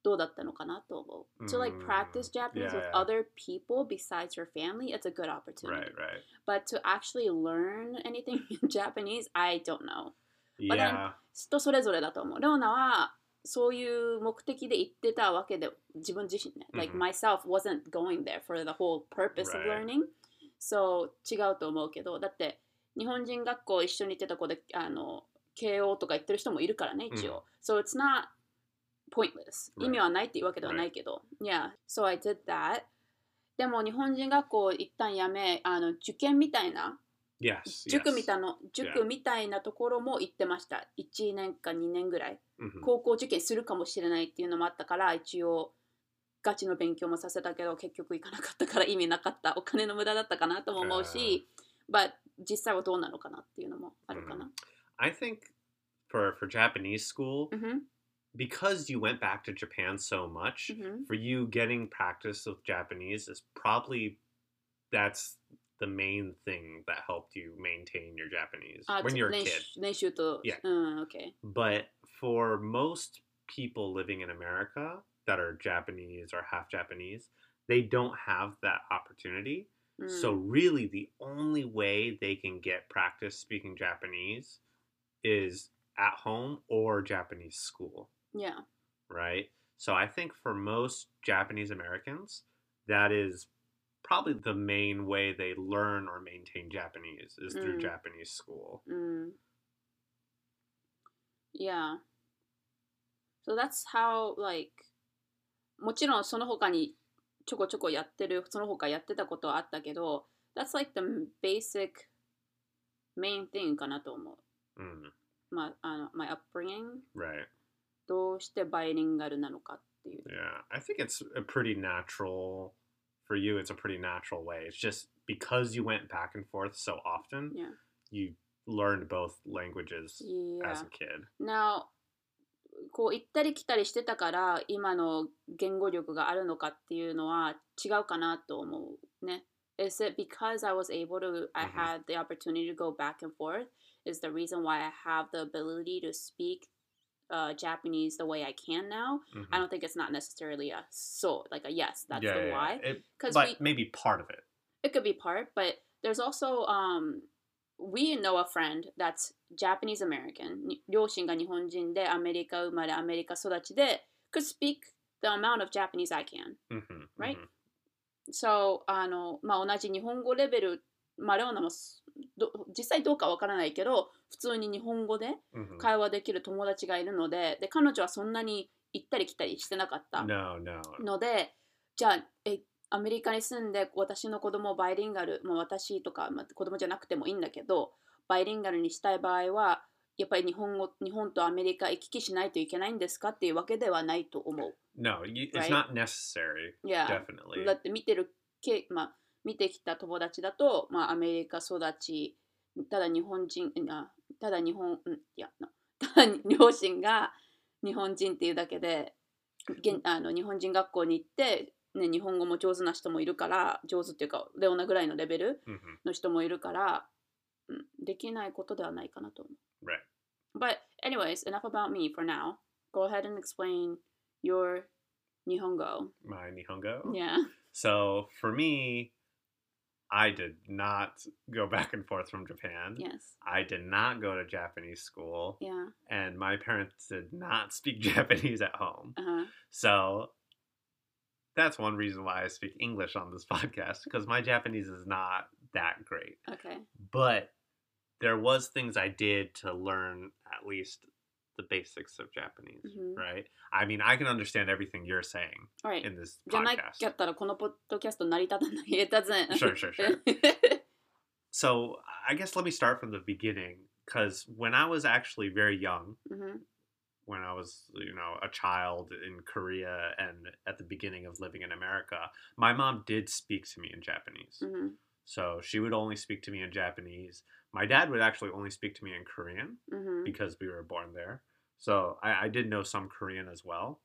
どうだったのかなと思う。To like うん practice Japanese with Yeah, yeah. other people besides your family, it's a good opportunity. Right, right. But to actually learn anything in Japanese, I don't know. But then- Yeah. 人それぞれだと思う。レオナはそういう目的で行ってたわけで自分自身ね。Like うん myself wasn't going there for the whole purpose of learning. So 違うと思うけど、だって日本人学校一緒に行ってた子であの慶応とか行ってる人もいるからね、一応。So it's not pointless 意.味はないっていうわけではないけど、yeah so I did that でも日本人学校一旦やめあの受験みたいな Yes. 塾.みたいな塾みたいなところも行ってました1年か2年ぐらい Mhm. 高校受験するかもしれないっていうのもあったから一応ガチの勉強もさせたけど結局行かなかったから意味なかったお金の無駄だったかなとも思うし、but 実際はどうなのかなっていうのもあるかな。I think for for Japanese school, うんふん because you went back to Japan so much, うんふん for you getting practice with Japanese is probably that's the main thing that helped you maintain your Japanese あ when you're a 練 kid. 習練習と、Yeah. うん、OK。But for most people living in America that are Japanese or half Japanese, they don't have that opportunity. Mm. So, really, the only way they can get practice speaking Japanese is at home or Japanese school. Yeah. Right? So, I think for most Japanese Americans, that is probably the main way they learn or maintain Japanese is through. Mm. Japanese school. Mm. Yeah. So that's how, like, もちろんその他にちょこちょこやってる、その他やってたことはあったけど、that's like the basic main thing かなと思う。Mm, まあ、あの、my upbringing、right. どうしてバイリンガルなのかっていう。Yeah, I think it's a pretty natural for you. It's a pretty natural way. It's just because you went back and forth so often, Yeah. you learned both languages as Yeah. a kid. Now, こう行ったり来たりしてたから今の言語力があるのかっていうのは違うかなと思うね。Is it because I was able to, I Mhm. had the opportunity to go back and forth? Is the reason why I have the ability to speak uh, Japanese the way I can now? Mhm. I don't think it's not necessarily a so, like a yes, that's yeah, the yeah, why. It, Because but we, maybe part of it. it could be part, but there's also um we know a friend that's Japanese American に両親が日本人でアメリカ生まれアメリカ育ちで could speak the amount of Japanese I can hmm Right? so あのまあ同じ日本語レベルまあレオナも実際どうかわからないけど普通に日本語で hmm 会話できる友達がいるのでで彼女はそんなに行ったり来たりしてなかった、No, no. のでじゃあえアメリカに住んで私の子供をバイリンガル、まあ、私とか、まあ、子供じゃなくてもいいんだけどバイリンガルにしたい場合はやっぱり日本語日本とアメリカ行き来しないといけないんですかっていうわけではないと思う。No, you, it's not necessary. いや Definitely. だって見てるけ、まあ、見てきた友達だと、まあ、アメリカ育ちただ日本人あただ日本うんいやなただ両親が日本人っていうだけで現あの日本人学校に行って、ね、日本語も上手な人もいるから上手っていうかレオナぐらいのレベル hmm の人もいるから、うん、できないことではないかなと思う。Right. But anyways, enough about me for now. Go ahead and explain your 日本語。My Nihongo. Yeah. So for me, I did not go back and forth from Japan. Yes. I did not go to Japanese school, Yeah. and my parents did not speak Japanese at home. Uh-huh. So that's one reason why I speak English on this <laughs> podcast because my Japanese is not that great. Okay. But there was things I did to learn at least the basics of Japanese, mm-hmm. right? I mean, I can understand everything you're saying right. in this podcast. It doesn't. <laughs> sure, sure, sure. <laughs> so I guess let me start from the beginning because when I was actually very young, mm-hmm when I was, you know, a child in Korea and at the beginning of living in America, my mom did speak to me in Japanese. Mm-hmm. So she would only speak to me in Japanese. My dad would actually only speak to me in Korean mm-hmm. because we were born there. So I, I did know some Korean as well.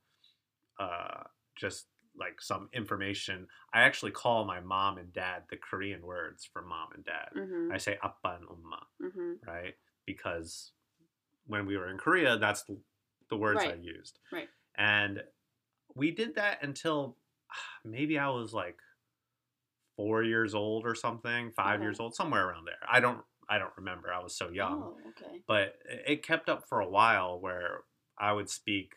Uh, just like some information. I actually call my mom and dad the Korean words for mom and dad. Mm-hmm. I say appa and umma, mm-hmm. right? Because when we were in Korea, that's the, words I used. Right. And we did that until <sighs> maybe I was like four years old or something, five Okay. years old, somewhere around there. I don't I don't remember. I was so young. Oh, okay. But it kept up for a while where I would speak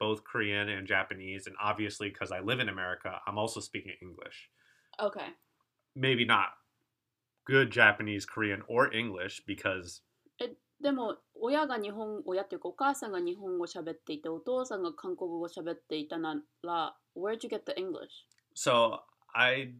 both Korean and Japanese. And obviously, because I live in America, I'm also speaking English. Okay. Maybe not good Japanese, Korean, or English because でも親が日本親っていうかお母さんが日本語喋っていてお父さんが韓国語喋っていたなら Where'd you get the English? So I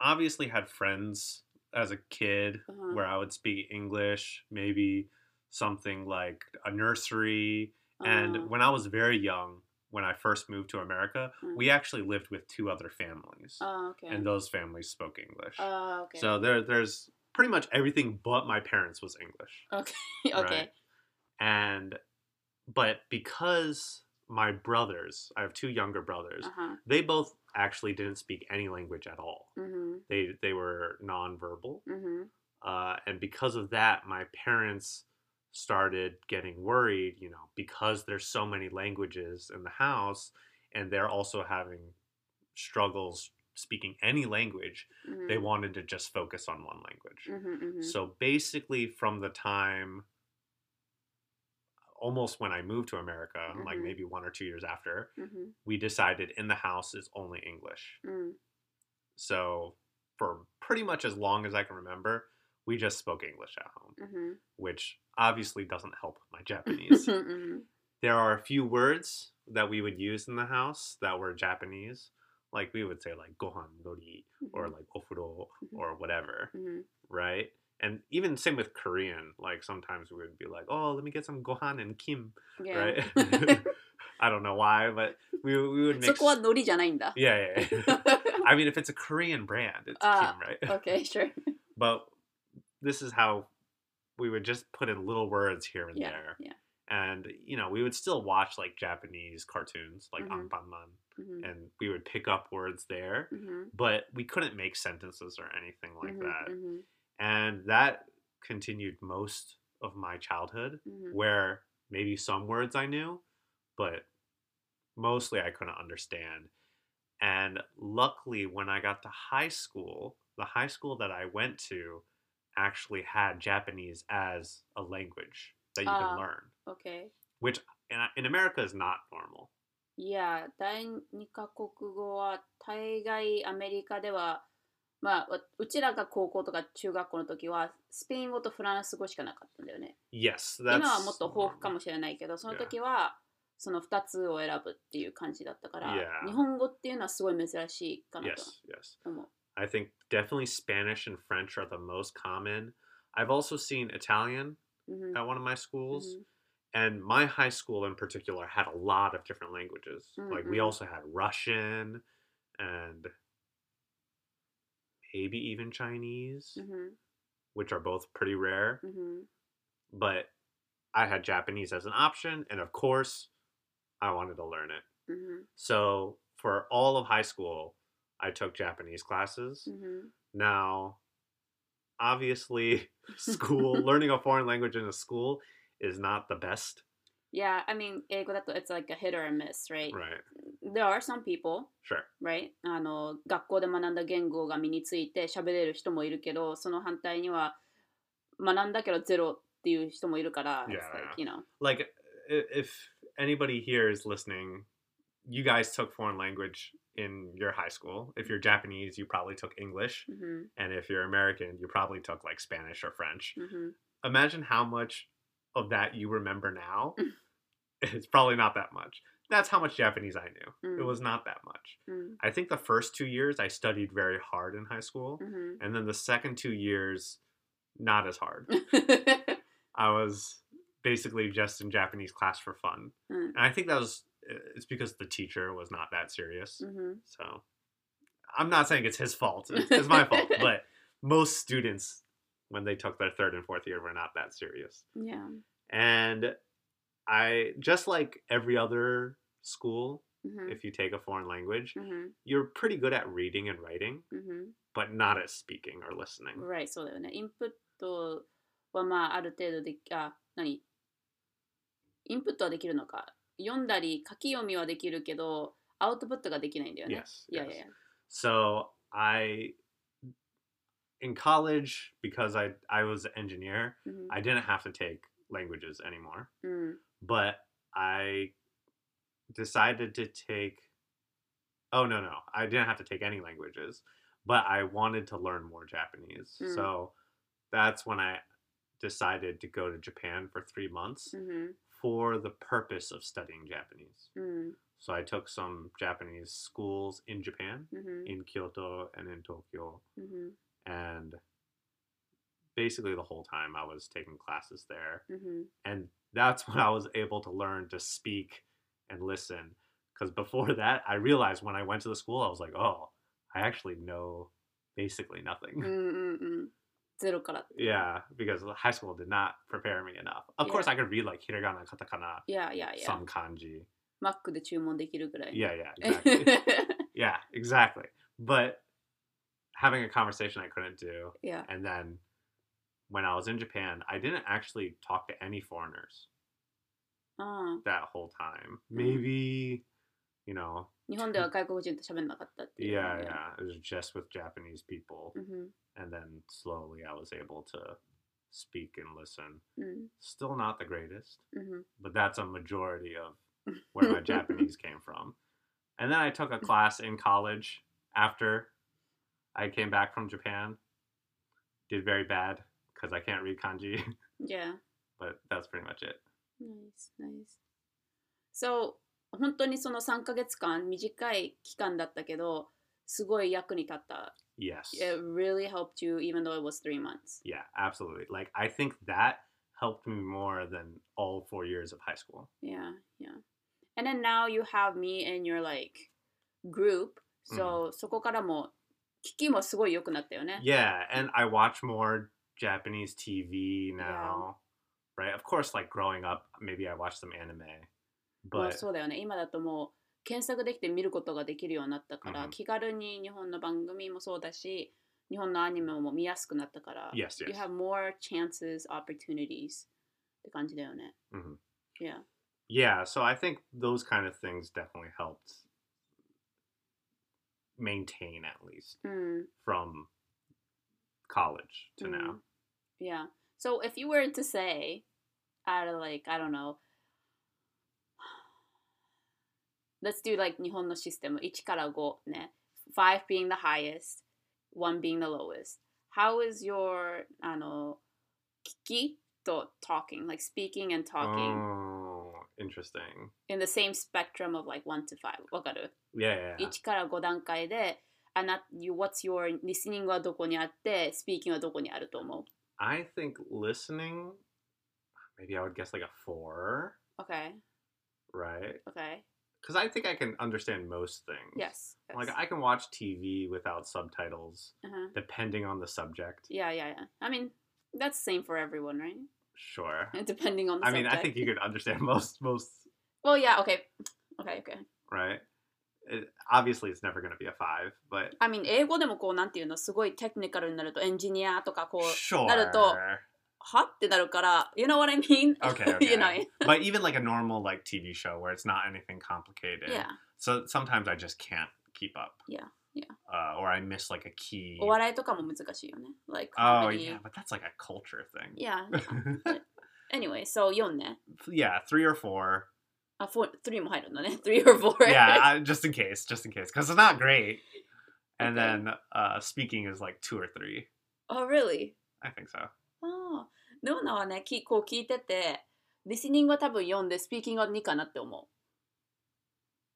obviously had friends as a kid uh-huh. where I would speak English, maybe something like a nursery. Uh-huh. And when I was very young, when I first moved to America, mm. we actually lived with two other families, oh, okay. and those families spoke English. Oh, okay. So there, there's pretty much everything but my parents was English. Okay. <laughs> okay. Right? And but because my brothers, I have two younger brothers. Uh-huh. They both actually didn't speak any language at all. Mm-hmm. They they were nonverbal, mm-hmm. uh, and because of that, my parents started getting worried. You know, because there's so many languages in the house, and they're also having struggles speaking any language, mm-hmm. they wanted to just focus on one language. Mm-hmm, mm-hmm. So basically, from the time almost when I moved to America, like mm-hmm. maybe one or two years after, mm-hmm. we decided in the house is only English. Mm. So for pretty much as long as I can remember, we just spoke English at home, mm-hmm. which obviously doesn't help my <laughs> Japanese. there are a few words that we would use in the house that were Japanese like we would say like gohan nori mm-hmm. or like ofuro mm-hmm. or whatever mm-hmm. right and even same with korean like sometimes we would be like oh let me get some gohan and kim yeah. right <laughs> <laughs> i don't know why but we, we would mix yeah, yeah, yeah. <laughs> i mean if it's a korean brand it's uh, kim right okay sure but this is how we would just put in little words here and yeah, there yeah and you know we would still watch like japanese cartoons like mm-hmm. anpanman mm-hmm. and we would pick up words there mm-hmm. but we couldn't make sentences or anything like mm-hmm. that mm-hmm. and that continued most of my childhood mm-hmm. where maybe some words i knew but mostly i couldn't understand and luckily when i got to high school the high school that i went to actually had japanese as a language that you Ah. can learn Okay. which in, in america is not normal いや、第二カ国語は大概アメリカでは、まあ、わうちらが高校とか中学校の時は、スペイン語とフランス語しかなかったんだよね。 yes that's 今はもっと豊富か normal. もしれないけど、その時は、その2つを選ぶっていう感じだったから、 Yeah. 日本語っていうのはすごい珍しいかな yes と yes 思う。 I think definitely Spanish and French are the most common. I've also seen Italian mm-hmm. at one of my schools. Mm-hmm. And my high school in particular had a lot of different languages. Like we mm-hmm. also had Russian and maybe even Chinese, mm-hmm. which are both pretty rare. Mm-hmm. But I had Japanese as an option. And of course, I wanted to learn it. So for all of high school, I took Japanese classes. Now, obviously, <laughs> school <laughs> learning a foreign language in a school is not the best, Yeah, I mean, 英語だと it's like a hit or a miss, right? right? There are some people, Sure. right? あの、学校で学んだ言語が身について喋れる人もいるけど、その反対には学んだけどゼロっていう人もいるから、it's Yeah. like, you know. Like, i- if anybody here is listening, you guys took foreign language in your high school. If you're Japanese, you probably took English. Mm-hmm. And if you're American, you probably took like Spanish or French. Mm-hmm. Imagine how much of that you remember now. <laughs> it's probably not that much. That's how much Japanese I knew. Mm. It was mm. not that much. Mm. I think the first two years I studied very hard in high school. Mm-hmm. And then the second two years, not as hard. <laughs> I was basically just in Japanese class for fun. Mm. And I think that was it's because the teacher was not that serious. うん、 So I'm not saying it's his fault; it's, it's my fault. <laughs> But most students, when they took their third and fourth year, were not that serious. Yeah. And I just like every other school, うん、 if you take a foreign language, うん、 you're pretty good at reading and writing, うん。 but not at speaking or listening. Right, そうだよね。インプットはまあある程度でき、あ、何インプットはできるのか。 読んだり書き読みはできるけど、アウトプットができないんだよね。 Yes, いや yes. いやいや。 So I, in college, because I I was an engineer, うん、 I didn't have to take languages anymore. うん、 But I decided to take. Oh no no! I didn't have to take any languages, but I wanted to learn more Japanese. Mm. So that's when I decided to go to Japan for three months うん。 for the purpose of studying Japanese. Mm. So I took some Japanese schools in Japan, mm-hmm. in Kyoto and in Tokyo. Mm-hmm. And basically the whole time I was taking classes there. Mm-hmm. And that's <laughs> when I was able to learn to speak and listen. Because before that, I realized when I went to the school, I was like, oh, I actually know basically nothing. Mm-mm-mm. ゼロから。 Yeah, because high school did not prepare me enough. Of course, I could read like hiragana, katakana, いやいやいや。 some kanji. マックで注文できるぐらい。 Yeah, yeah, <laughs> exactly. yeah, exactly. But having a conversation I couldn't do. いや。 And then when I was in Japan, I didn't actually talk to any foreigners ああ。 that whole time. Maybe, you know, 日本では外国人と喋んなかったっていう。 yeah, yeah, it was just with Japanese people. うん。 And then slowly I was able to speak and listen. うん。 Still not the greatest, うん。 but that's a majority of <laughs> where my Japanese came from. And then I took a class in college after I came back from Japan. Did very bad because I can't read kanji, <laughs> いや。 but that's pretty much it. Nice, nice. So, 本当にその3ヶ月間、短い期間だったけど、 すごい役に立った。 Yes. It really helped you even though it was three months. Yeah, absolutely. Like I think that helped me more than all four years of high school. Yeah, yeah. And then now you have me in your like group. So、そこからも聞きもすごい良くなったよね。 Yeah, and I watch more Japanese TV now. Right? Of course, like growing up, maybe I watched some anime. まあ But そうだよね。今だともう 検索できて見ることができるようになったから、うん気軽に日本の番組もそうだし、日本のアニメも見やすくなったから、 Yes, you yes. have more chances, opportunities って感じだよね。 Mhm. Yeah. yeah, so I think those kind of things definitely helped maintain at least うん。 from college to now. Mm. Yeah. So if you were to say, out of like, I don't know, let's do like 日本のシステム1から5ね。5 being the highest, 1 being the lowest. How is your, あの、聞きと talking, like speaking and talking Oh, interesting. in the same spectrum of like 1 to 5? わかる Yeah, yeah, yeah. 1から5段階で、あな、you, what's your listening はどこにあって、speaking はどこにあると思う I think listening, maybe I would guess like a four, Okay, right? okay. Because I think I can understand most things. Yes. yes. Like I can watch TV without subtitles, uh-huh. depending on the subject. Yeah, yeah, yeah. I mean, that's the same for everyone, right? Sure. <laughs> Depending on the I mean, subject. I think you could understand <laughs> most, most, Well, yeah, okay. Okay, okay. right? It, obviously, it's never going to be a five, but I mean, 英語でもこう、なんていうの、すごいテクニカルになると、エンジニアとかこう、 sure. なると はってなるから、you know what I mean? Okay, <laughs> you know? okay. but even like a normal like TV show where it's not anything complicated. Yeah. So sometimes I just can't keep up. Yeah, yeah. Uh, or I miss like a key. お笑いとかも難しいよね。Like Oh comedy. yeah, but that's like a culture thing. Yeah. <laughs> Anyway, so 4ね。 yeah, three or four. あ、4、3も入るんだね。3 <laughs> or 4. Yeah, I, just in case, just in case, because it's not great. And Okay. then uh, speaking is like two or three. oh, really? I think so. ああ。でもなはね、きこう聞いてて、リスニングは多分4で、スピーキングは2かなって思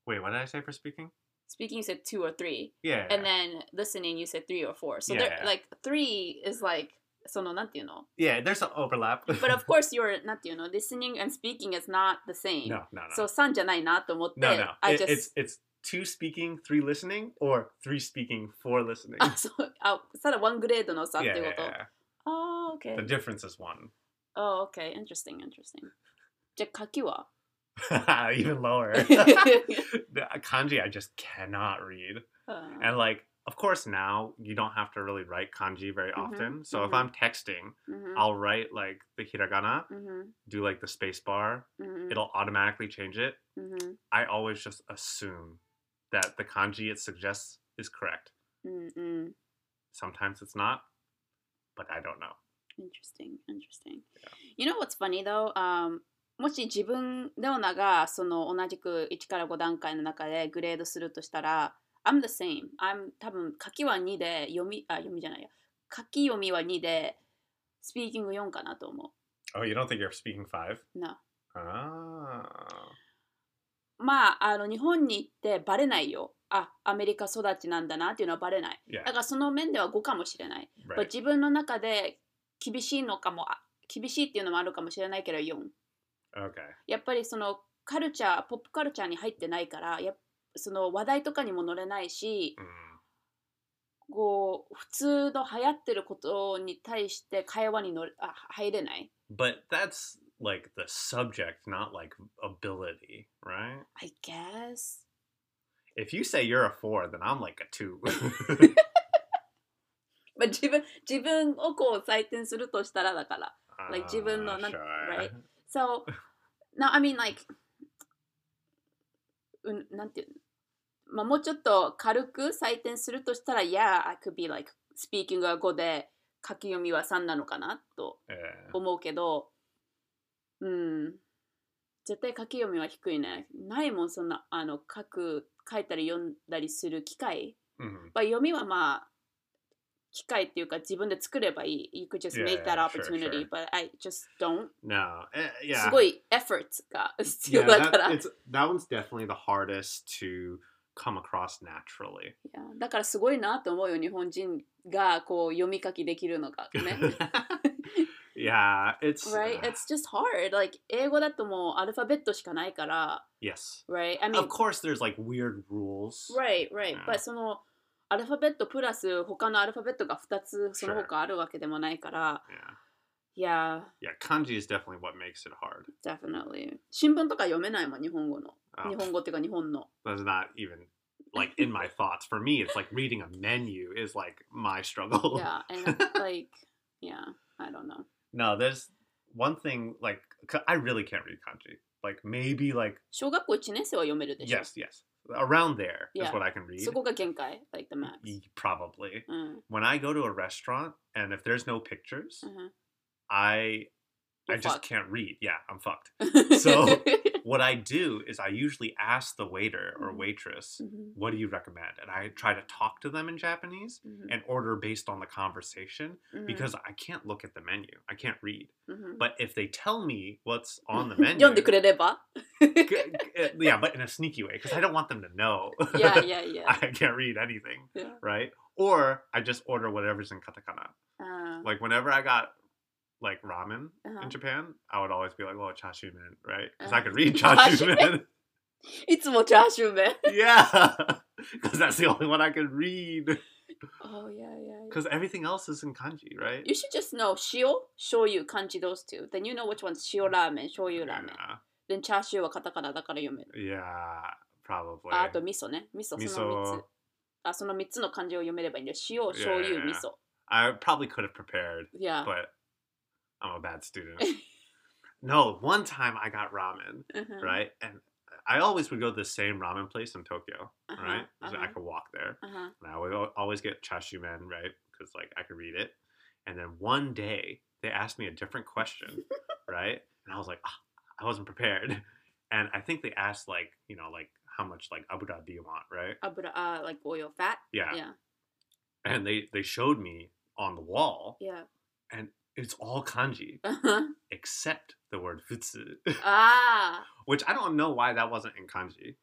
う。Wait, what did I say for speaking? Speaking you said 2 or 3. Yeah. And then listening you said 3 or 4. So Yeah, yeah. like 3 is like, そのなんていうの yeah, there's an overlap. But of course you're, なんていうの listening and speaking is not the same. no, no, no. So 3じゃないなと思って、no, no. I just... It's it's two speaking, three listening, or three speaking, four listening. あ、そう、あ、ただワングレードの差って yeah, こ yeah, と。yeah. ああ、OK。 The difference is one. Oh, okay. Interesting, interesting. じゃあ書きは <laughs> Even lower. <laughs> <laughs> The kanji, I just cannot read. うん And like, of course, now you don't have to really write kanji very Mhm, often. So if mhm. I'm texting, うん I'll write like the hiragana, うん、 do like the space bar. うん、 It'll automatically change it. うん、 I always just assume that the kanji it suggests is correct. うん、うん。 Sometimes it's not, But I don't know. Interesting, interesting. You know what's funny though? Um, もし自分レオナがその同じく1から5段階の中でグレードするとしたら I'm the same. I'm 多分書きは2で読みあ読みじゃないや書き読みは2でスピーキング4かなと思 Oh, you don't think you're speaking five? う。な Ah. まあ、あの日本に行ってバレないよ。あ、アメリカ育ちなんだなっていうのはバレない。だからその面では5かもしれない。Right. 自分の中で厳しいのかも、あ厳しいっていうのもあるかもしれないけど4。Okay. やっぱりそのカルチャー、ポップカルチャーに入ってないから、やっその話題とかにも乗れないし、Mm. こう普通の流行ってることに対して会話に乗れあ入れない。But that's like the subject, not like ability, right? I guess. If you say you're a four, then I'm like a two. まあ、自分自分をこう採点するとしたらだから。Like, Ah, 自分のなん sure. right? So, no, I mean like, うん、なんていうのまあ、もうちょっと軽く採点するとしたら、Yeah, I could be like, speaking が5で書き読みは3なのかなと Yeah. 思うけど、うん、絶対書き読みは低いね。ないもん、そんな、あの、書く、書いたり読んだりする機会。Mhm. まあ、読みはまあ、機会っていうか自分で作ればいい。You could just Yeah, make that yeah, opportunity, but I just don't. No. eh, yeah. すごい effort が必要 Yeah, だから。that, it's, that one's definitely the hardest to come across naturally. だからすごいなと思うよ、日本人がこう読み書きできるのがね。Yeah, it's right? It's just hard. Like, 英語だともうアルファベットしかないから、yes. right? I mean, Of course, there's like weird rules. right, right. Yeah. But そのアルファベットプラス他のアルファベットが2つその他あるわけでもないから、Yeah, いや、yeah. Kanji is definitely what makes it hard. definitely. 新聞とか読めないもん、日本語の。Oh, 日本語っていうか日本の。that's not even like in my thoughts. For me, it's like reading a menu is like my struggle. Yeah, and like, yeah, I don't know. No, there's one thing like c- I really can't read kanji. Like maybe like 小学校1年生は読めるでしょ。 yes, yes, around there is Yeah. what I can read. そこが限界、like the max. Y- Probably うん。 when I go to a restaurant and if there's no pictures, うん I I You're just fucked. can't read. Yeah, I'm fucked. <laughs> So- what I do is I usually ask the waiter or mm-hmm. waitress, mm-hmm. what do you recommend? And I try to talk to them in Japanese mm-hmm. and order based on the conversation mm-hmm. because I can't look at the menu. I can't read. Mm-hmm. But if they tell me what's <laughs> on the menu. Uh, yeah, but in a sneaky way because I don't want them to know. <laughs> yeah, yeah, <laughs> yeah. I can't read anything, yeah. right? Or I just order whatever's in katakana. Uh, like whenever I got like ramen uh-huh. in Japan, I would always be like, "Well, chashumen," right? Because uh, I uh-huh. could read chashumen. it's more chashumen. yeah, <laughs> because that's the only one I could read. Oh yeah, yeah. Because yeah. everything else is in kanji, right? You should just know shio, shoyu, kanji, those two. Then you know which one's shio mm. ramen, shoyu ramen. Yeah. Then chashu wa katakana Yeah, probably. Ah, あと味噌ね、味噌その三つ。あ、その三つの漢字を読めればいいんだよ。塩、醤油、味噌。I ah, probably could have prepared. Yeah. But I'm a bad student. <laughs> no, one time I got ramen, uh-huh. right? And I always would go to the same ramen place in Tokyo, uh-huh, right? Uh-huh. I could walk there. Uh-huh. And I would always get chashumen, right? Because like I could read it. And then one day they asked me a different question, <laughs> right? And I was like, oh, I wasn't prepared. <laughs> And I think they asked like, you know, like how much like abura do you want, right? Abura, uh, like oil, fat. Yeah. Yeah. And they they showed me on the wall. Yeah. And It's all kanji あは except the word futsu, あ<laughs> ー。 which I don't know why that wasn't in kanji.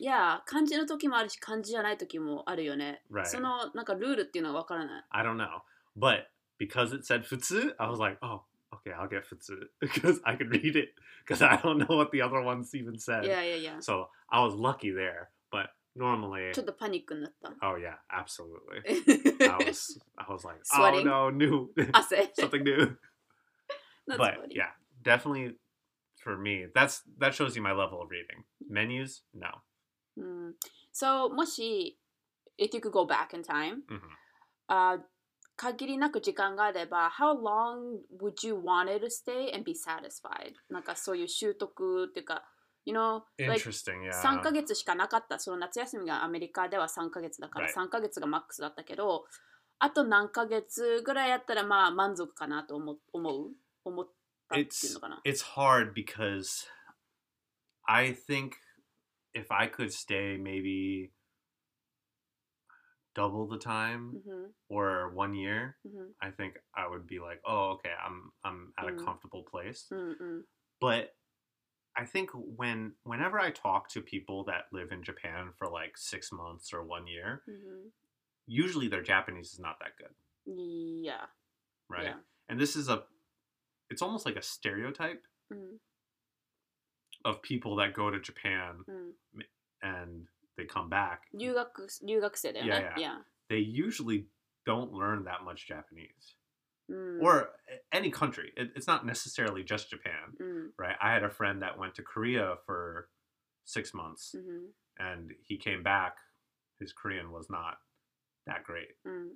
いや、漢字の時もあるし、漢字じゃない時もあるよね。 Right. その、なんかルールっていうのはわからない。 I don't know. But because it said futsu, I was like, oh, okay, I'll get futsu <laughs> because I could read it because I don't know what the other ones even said. いやいやいや。 So I was lucky there. But normally, ちょっとパニックになった。 oh yeah, absolutely. I <laughs> was, I was like, oh Sweating. no, new, <laughs> 汗。 something new. <laughs> That's but funny. yeah, definitely for me, that's that shows you my level of reading. Menus, no. うん、so もし if you could go back in time、 Mhm. あ限りなく時間があれば how long would you want it to stay and be satisfied なんかそういう習得っていうか You know like Interesting, yeah. 3ヶ月しかなかったその夏休みがアメリカでは3ヶ月だから Right. 3ヶ月がマックスだったけどあと何ヶ月ぐらいやったらまあ満足かなと思思う思ったっていう it's のかな it's hard because I think if I could stay maybe double the time Mhm. or one year, Mhm. I think I would be like, oh, okay, I'm I'm at a Mm. comfortable place. But I think when whenever I talk to people that live in Japan for like six months or one year, うん。 usually their Japanese is not that good, いや。 right? Yeah. And this is a it's almost like a stereotype うん。 of people that go to Japan うん。 and they come back. 留学、留学生だよね。 Yeah, yeah. いや。 They usually don't learn that much Japanese. Mm. Or eh, any country. It, it's not necessarily just Japan, mm. right? I had a friend that went to Korea for six months mm-hmm. and he came back. His Korean was not that great. Mm.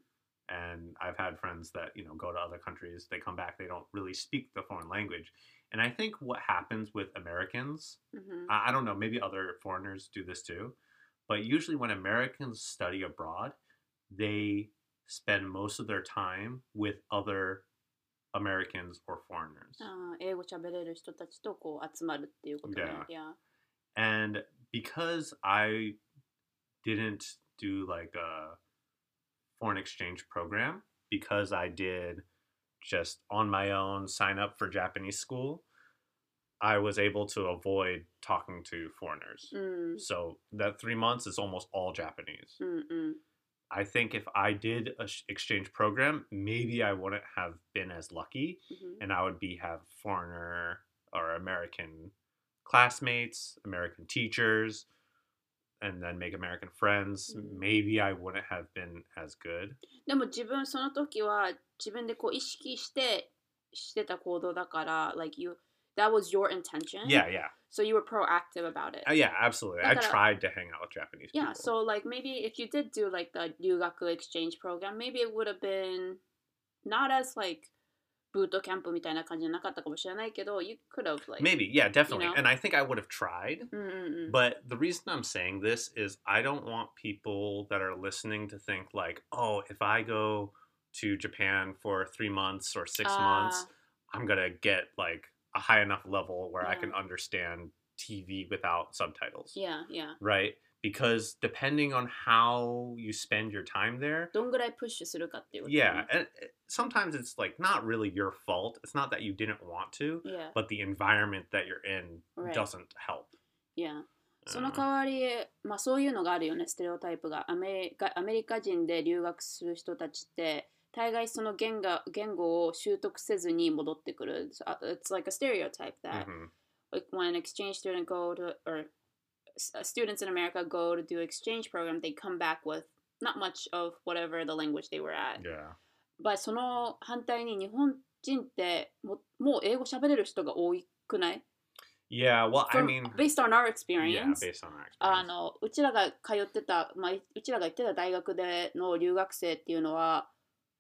And I've had friends that, you know, go to other countries, they come back, they don't really speak the foreign language. And I think what happens with Americans, mm-hmm. I, I don't know, maybe other foreigners do this too, but usually when Americans study abroad, they spend most of their time with other Americans or foreigners. あー英語喋れる人たちとこう集まるっていうことね。 Yeah. いや。 And because I didn't do like a foreign exchange program, because I did just on my own sign up for Japanese school, I was able to avoid talking to foreigners. うん。 So that three months is almost all Japanese. うんうん。 I think if I did a sh- exchange program, maybe I wouldn't have been as lucky, うん。 and I would be have foreigner or American classmates, American teachers, and then make American friends. Mhm. Maybe I wouldn't have been as good. でも自分その時は自分でこう意識してしてた行動だから、like you, that was your intention. Yeah, yeah. So you were proactive about it. Uh, yeah, absolutely. I tried to hang out with Japanese yeah, people. so like maybe if you did do like the ryugaku exchange program, maybe it would have been not as like you could have like maybe yeah definitely, you know? and I think I would have tried. Mm-hmm. But the reason I'm saying this is I don't want people that are listening to think like, oh, if I go to Japan for three months or six uh, months, ah. I'm gonna get like a high enough level where I Yeah. can understand TV without subtitles, ー yeah, yeah. right? Because depending on how you spend your time there, どんぐらいプッシュするかっていうこと、 yeah, and it- sometimes it's like not really your fault. It's not that you didn't want to, Yeah, but the environment that you're in Right. doesn't help. yeah. そ Uh, の代わり、まあそういうのがあるよね、ステレオタイプが。アメリカアメリカ人で留学する人たちって、 大概その言語言語を習得せずに戻ってくる。So, uh, It's like a stereotype that mhm. like when an exchange student go to or uh, students in America go to do exchange program, they come back with not much of whatever the language they were at. Yeah. But その反対に日本人ってももう英語喋れる人が多くない Yeah, well, I From- mean, based on our yeah, experience based on our あ experience. のうちらが通ってた、まあ、うちらが行ってた大学での留学生っていうのは、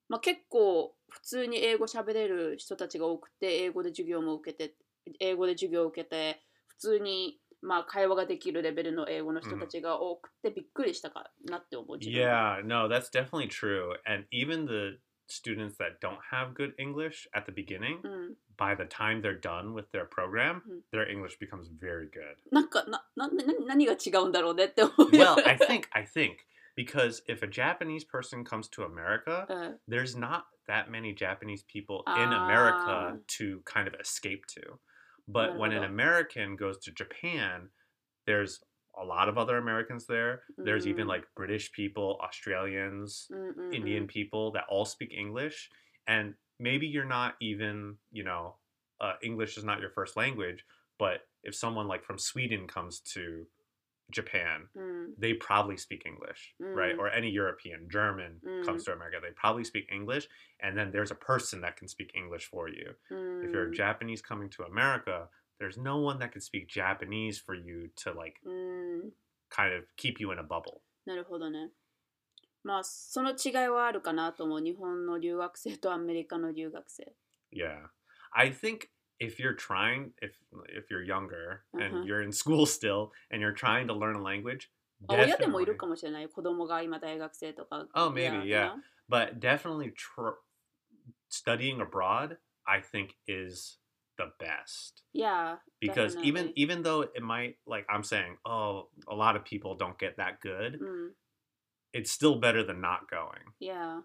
まあ、結構普通に英語喋れる人たちが多くて英語で授業も受けて英語で授業を受けて普通に、まあ、会話ができるレベルの英語の人たちが多くてびっくりしたかなって思う Yeah, no, that's definitely true. And even the students that don't have good English at the beginning, うん、by the time they're done with their program, Mhm. their English becomes very good. なんかななな何が違うんだろうねって思う Well, I think I think because if a Japanese person comes to America, uh, there's not that many Japanese people in uh, America ah. to kind of escape to. But when an American goes to Japan, there's a lot of other Americans there. Mm-hmm. There's even mm-hmm. like British people, Australians, Mm-mm-mm. Indian people that all speak English. And maybe you're not even, you know, uh, English is not your first language, but if someone like from Sweden comes to Japan, うん、 they probably speak English, right? Mm. Or any European, German comes to America, they probably speak English. And then there's a person that can speak English for you. うん、 If you're a Japanese coming to America, there's no one that can speak Japanese for you to like うん、 kind of keep you in a bubble. なるほどね。まあその違いはあるかなと思う。日本の留学生とアメリカの留学生。 Yeah. I think if you're trying if if you're younger Uh-huh. and you're in school still and you're trying to learn a language, あ親でもい definitely, るかもしれないよ。子供が今大学生とか。 Oh, maybe, yeah. you know? but definitely tr- studying abroad I think is the best. Yeah. Because even definitely. even though it might like I'm saying, oh, a lot of people don't get that good. うん。 it's still better than not going. Yeah.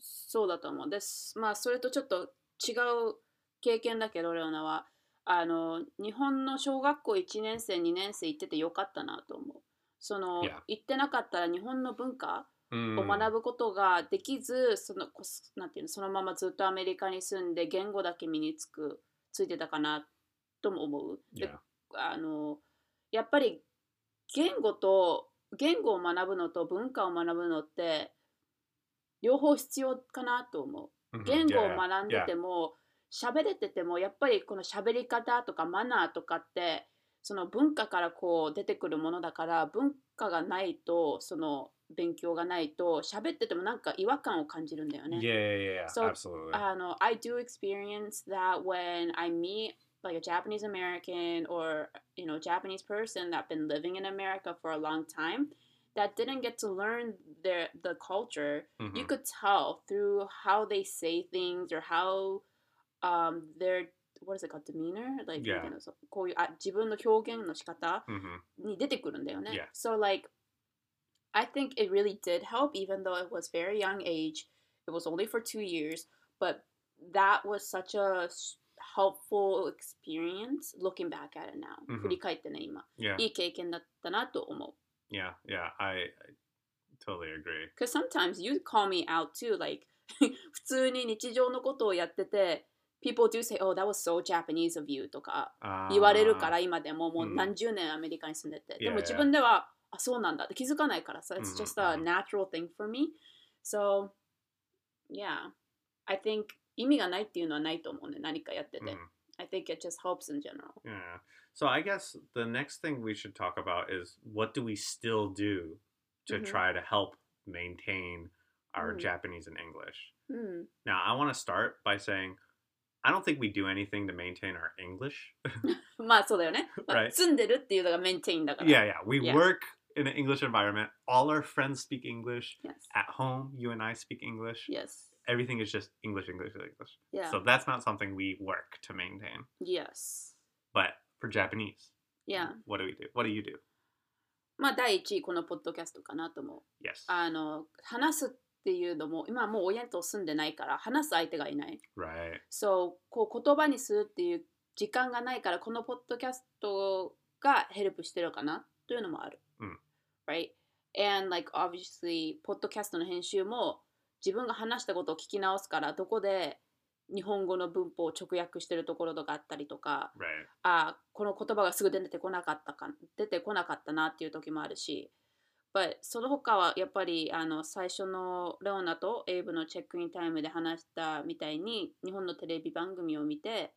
そうだと思う。です。まあ、それとちょっと違う 経験だけど、レオナは、あの、日本の小学校1年生、2年生行っててよかったなと思う。その、Yeah. 行ってなかったら日本の文化を Mm, 学ぶことができず、そのこすなんていうのそのままずっとアメリカに住んで言語だけ身につくついてたかなとも思う。で yeah. あのやっぱり言語と言語を学ぶのと文化を学ぶのって両方必要かなと思う。Mhm, 言語を学んで.ても喋れててもやっぱりこの喋り方とかマナーとかってその文化からこう出てくるものだから文化がないとその勉強がないと喋っててもなんか違和感を感じるんだよね。Yeah, yeah, yeah, So, absolutely. I know I do experience that when I meet like a Japanese American or you know Japanese person that been living in America for a long time that didn't get to learn their the culture. You Mhm. could tell through how they say things or how um their what is it called demeanor like Yeah. なんていうのそうこういうあ自分の表現の仕方 Mhm. に出てくるんだよね。 Yeah. So like I think it really did help even though it was very young age. It was only for 2 years, but that was such a s- helpful experience looking back at it now. うん振り返ってね今。 Yeah, いい経験だったなと思う。 yeah, yeah. I, I totally agree. Because sometimes you call me out too, like <laughs> 普通に日常のことをやってて People do say, oh, that was so Japanese of you とか言われるから Uh, 今でももううん何十年アメリカに住んでて、でも Yeah, 自分ではあそうなんだって気づかないからさ、うん It's just a うん natural thing for me so yeah I think 意味がないっていうのはないと思うね何かやってて、 mhm. I think it just helps in general Yeah. So I guess the next thing we should talk about is what do we still do to Mhm. try to help maintain our Mm. Japanese and English? うん、 Now, I want to start by saying I don't think we do anything to maintain our English. <laughs> <laughs> まあそうだよね、まあ Right. 住んでるっていうのがメンテインだから yeah, yeah. We Yeah. work in an English environment. All our friends speak English. yes At home, you and I speak English. yes Everything is just English, English, English. yeah So that's not something we work to maintain. yes But for Japanese, yeah what do we do? What do you do? まあ第一位このポッドキャストかなと思う Yes. あの話す っていうのも今はもう親と住んでないから話す相手がいない right. そうこう言葉にするっていう時間がないからこのポッドキャストがヘルプしてるかな？というのもある。うん。Right? And like obviously ポッドキャストの編集も自分が話したことを聞き直すからどこで日本語の文法を直訳してるところとかあったりとか Right. あこの言葉がすぐ出てこなかったか出てこなかったなっていう時もあるし But その他はやっぱりあの最初のレオナとエイブのチェックインタイムで話したみたいに日本のテレビ番組を見て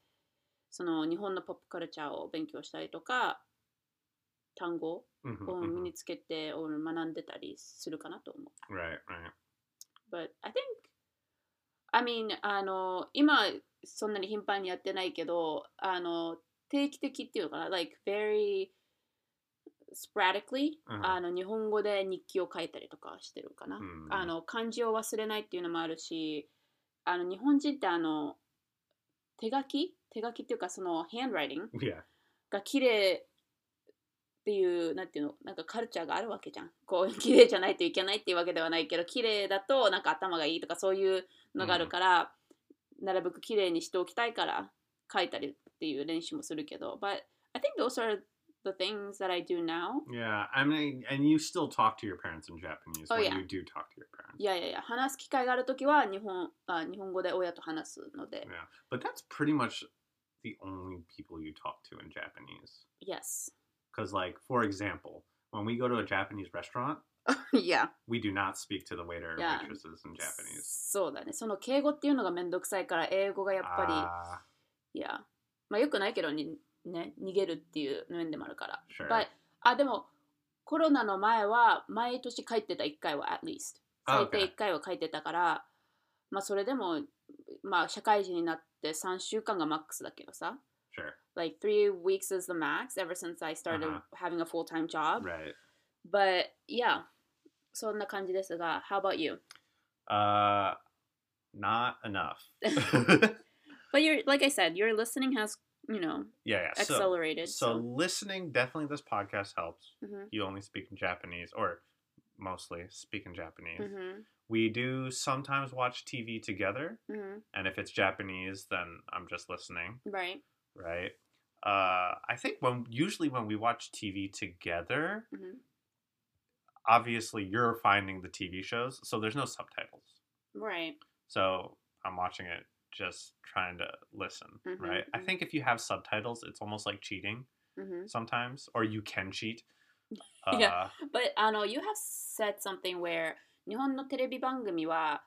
その日本のポップカルチャーを勉強したりとか単語 Mhm, を mhm. 身につけてを学んでたりするかなと思う。Right, right. But I think, I mean, あの、今そんなに頻繁にやってないけど、あの、定期的っていうのかな、like very sporadically、うん。あの、日本語で日記を書いたりとかしてるかな。うん。あの、漢字を忘れないっていうのもあるし、あの、日本人ってあの、手書き？手書きっていうか、その、handwriting？が綺麗っていうなんていうの？なんかカルチャーがあるわけじゃん。こう綺麗じゃないといけないっていうわけではないけど綺麗だとなんか頭がいいとかそういうのがあるから、なるべく綺麗にしておきたいから書いたりっていう練習もするけど。But I think those are the things that I do now Yeah. I mean, and you still talk to your parents in Japanese Oh, when yeah. you do talk to your parents. いやいやいや話す機会があるときは日本あ日本語で親と話すので Yeah. But that's pretty much the only people you talk to in Japanese. Yes Because, like, for example, when we go to a Japanese restaurant, いや we do not speak to the waiter or Yeah. waitresses in Japanese. そうだねその敬語っていうのがめんどくさいから英語がやっぱり Ah, いや、まあよくないけどに、ね、逃げるっていう面でもあるから。sure. But あ、でも、コロナの前は毎年帰ってた1回は at least。Ah, 最低 okay. 1回は帰ってたから、まあそれでも、まあ社会人になって3週間がマックスだけどさ。sure. Like three weeks is the max ever since I started Uh-huh. having a full-time job. Right. But yeah, そんな感じですが、How about you? Uh, not enough. But you're, like I said, your listening has, you know, yeah, yeah. Accelerated. so So, listening, definitely this podcast helps. Mhm. You only speak in Japanese, or mostly speak in Japanese. Mhm. We do sometimes watch TV together, Mhm. and if it's Japanese, then I'm just listening, Right. right? Uh, I think when usually when we watch TV together, Mhm. obviously you're finding the TV shows, so there's no subtitles. Right. So I'm watching it just trying to listen, mm-hmm, right? Mm-hmm. I think if you have subtitles, it's almost like cheating mm-hmm. sometimes, or you can cheat. <laughs> Uh, yeah, but I know you have said something where 日本のテレビ番組は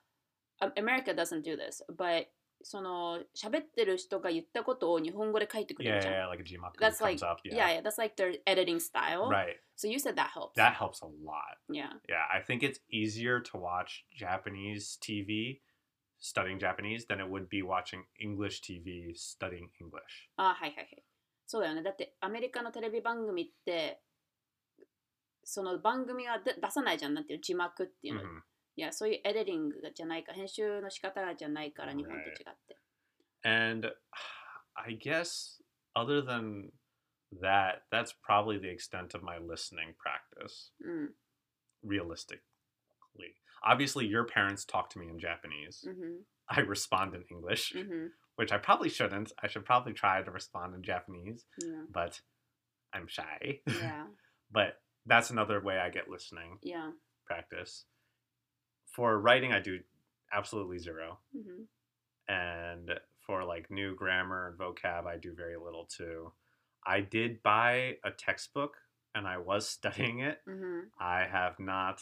um, America doesn't do this, but その喋ってる人が言ったことを日本語で書いてくれるじゃん。Yeah, yeah, yeah like a jimaku that's like, up. Yeah. yeah, yeah, that's like their editing style. Right. So you said that helps. That helps a lot. Yeah. Yeah, I think it's easier to watch Japanese TV studying Japanese than it would be watching English TV studying English. あはいはいはい。そうだよね。だってアメリカのテレビ番組ってその番組はで出さないじゃん。なんていうの字幕っていうの。 Mhm. いや、そういうエディティングじゃないから、編集の仕方じゃないから、日本と違って。 And I guess other than that, that's probably the extent of my listening practice, うん。 realistically. obviously your parents talk to me in Japanese. Mm-hmm. I respond in English, mm-hmm. which I probably shouldn't. I should probably try to respond in Japanese, yeah. but I'm shy. Yeah. <laughs> but that's another way I get listening. Yeah. Practice. For writing, I do absolutely 0 mm-hmm. And for like new grammar and vocab, I do very little too. I did buy a textbook and I was <laughs> studying it. Mm-hmm. I have not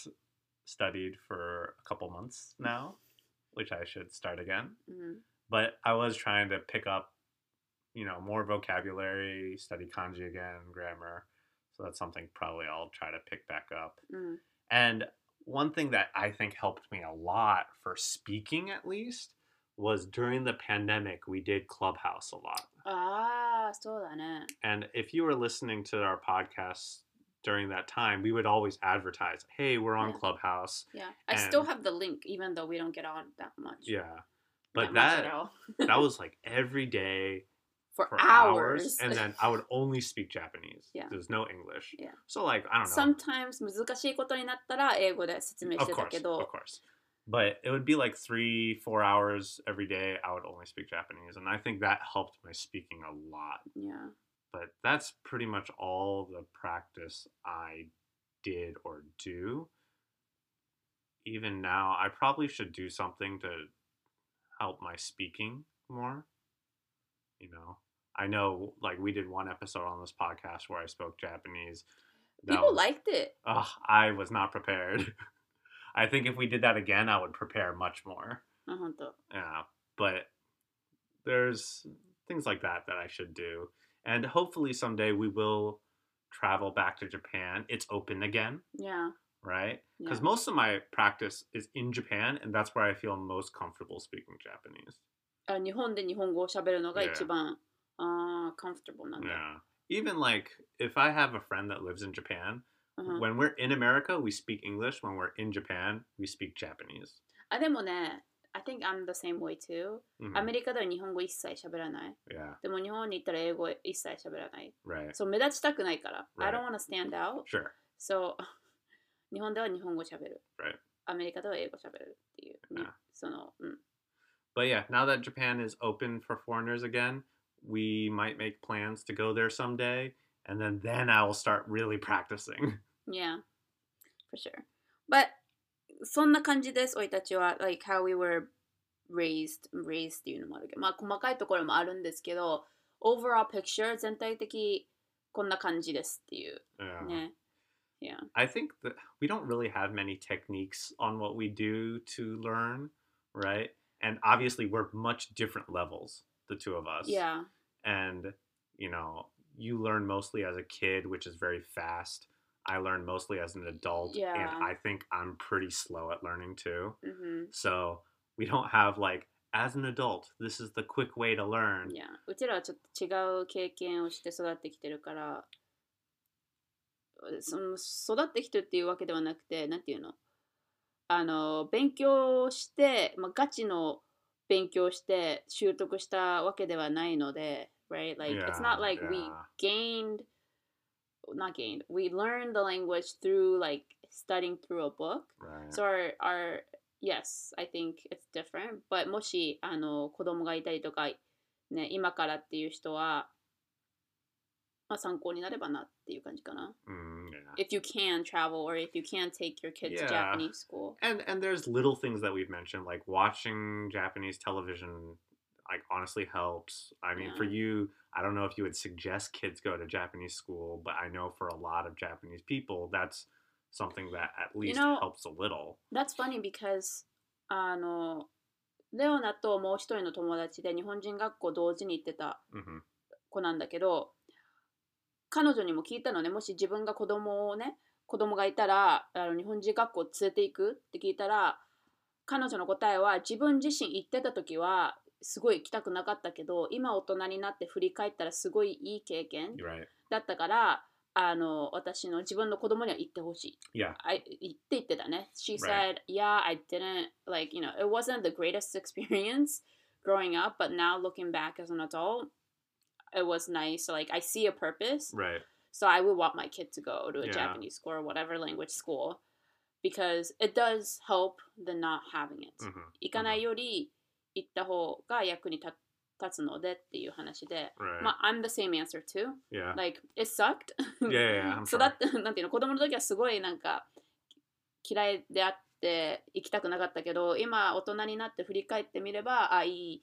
studied for a couple months now, which I should start again. うん。 But I was trying to pick up, you know, more vocabulary, study kanji again, grammar. So that's something probably I'll try to pick back up. うん。 And one thing that I think helped me a lot for speaking, at least, was during the pandemic, we did Clubhouse a lot. ああ、そうだね。 And if you were listening to our podcasts during that time, we would always advertise, hey, we're on Yeah. Clubhouse. Yeah. I still And- have the link, even though we don't get on that much. Yeah. But Not much at that all. that was <laughs> like every day for, for hours. hours. And then I would only speak Japanese. Yeah. There's no English. Yeah. So like I don't know. Sometimes 難しいことになったら英語で説明し of てた course, け of ど、 course. But it would be like three, four hours every day. I would only speak Japanese, and I think that helped my speaking a lot. yeah. But that's pretty much all the practice I did or do. Even now, I probably should do something to help my speaking more. You know, I know like we did one episode on this podcast where I spoke Japanese. That People was, liked it. Ugh, I was not prepared. <laughs> I think if we did that again, I would prepare much more. Uh-huh. Yeah, but there's things like that that I should do And hopefully someday we will travel back to Japan. It's open again, Yeah. right? Yeah. Because most of my practice is in Japan, and that's where I feel most comfortable speaking Japanese. あ日本で日本語を喋るのが Yeah. 一番、あー comfortable なんだ。 Yeah. Even like if I have a friend that lives in Japan, うん when we're in America, we speak English. When we're in Japan, we speak Japanese. あ、でもね、 I think I'm the same way too. Mhm. アメリカでは日本語一切喋らない。 Yeah, でも日本に行ったら英語一切喋らない。 right. そう、目立ちたくないから。I Right. don't want to stand out. Sure. そう、<laughs> 日本では日本語喋る。 Right. アメリカでは英語喋るっていう。に Yeah. その、うん。 But yeah, now that Japan is open for foreigners again, we might make plans to go there someday, and then then I will start really practicing. <laughs> Yeah, for sure. But そんな感じです、おいたちは。Like how we were raised, raised っていうのもあるけど、まあ細かいところもあるんですけど、overall picture 全体的こんな感じですっていう。 Yeah. ね。Yeah. I think that we don't really have many techniques on what we do to learn, right? And obviously, we're much different levels, the two of us. Yeah. And, you know, you learn mostly as a kid, which is very fast. I learned mostly as an adult. Yeah. And I think I'm pretty slow at learning too. うん、 So we don't have like, as an adult, this is the quick way to learn. Yeah. うちらはちょっと違う経験をして育ってきてるから、その育ってきてるっていうわけではなくて、なんていうのあの、勉強して、まあ、ガチの勉強して習得したわけではないので、right? Like, it's not Yeah, like we yeah. gained, not gained, we learned the language through like studying through a book. Right. So our, our yes, I think it's different. But もしあの子供がいたりとか、ね、今からっていう人は、まあ、参考になればなっていう感じかな。 Mm, yeah. If you can travel or if you can take your kids to Yeah. Japanese school. and and there's little things that we've mentioned like watching japanese television like honestly helps i mean for Yeah. you i don't know if you would suggest kids go to japanese school but i know for a lot of japanese people that's something that at least know- helps a little That's funny because あのレオナともう一人の友達で日本人学校同時に行ってた hmm 子なんだけど彼女にも聞いたのねもし自分が子供をね子供がいたらあの日本人学校連れて行くって聞いたら彼女の答えは自分自身行ってた時はすごい行きたくなかったけど今大人になって振り返ったらすごいいい経験だったからあの私の自分の子供には行ってほしい yeah I 言って言ってたね。She said, yeah, I didn't, like, you know, it wasn't the greatest experience growing up, but now looking back as an adult, it was nice. Like, I see a purpose. right So I would want my kid to go to a Yeah. Japanese school or whatever language school because it does help the not having it. hmm 行かないより行った方が役に立立つのでっていう話で、right まあ、I'm the same answer too. yeah Like, it sucked. yeah yeah, i'm そう sure だって、なんていうの、子供の時はすごいなんか嫌いであって行きたくなかったけど、今大人になって振り返ってみれば、あ、いい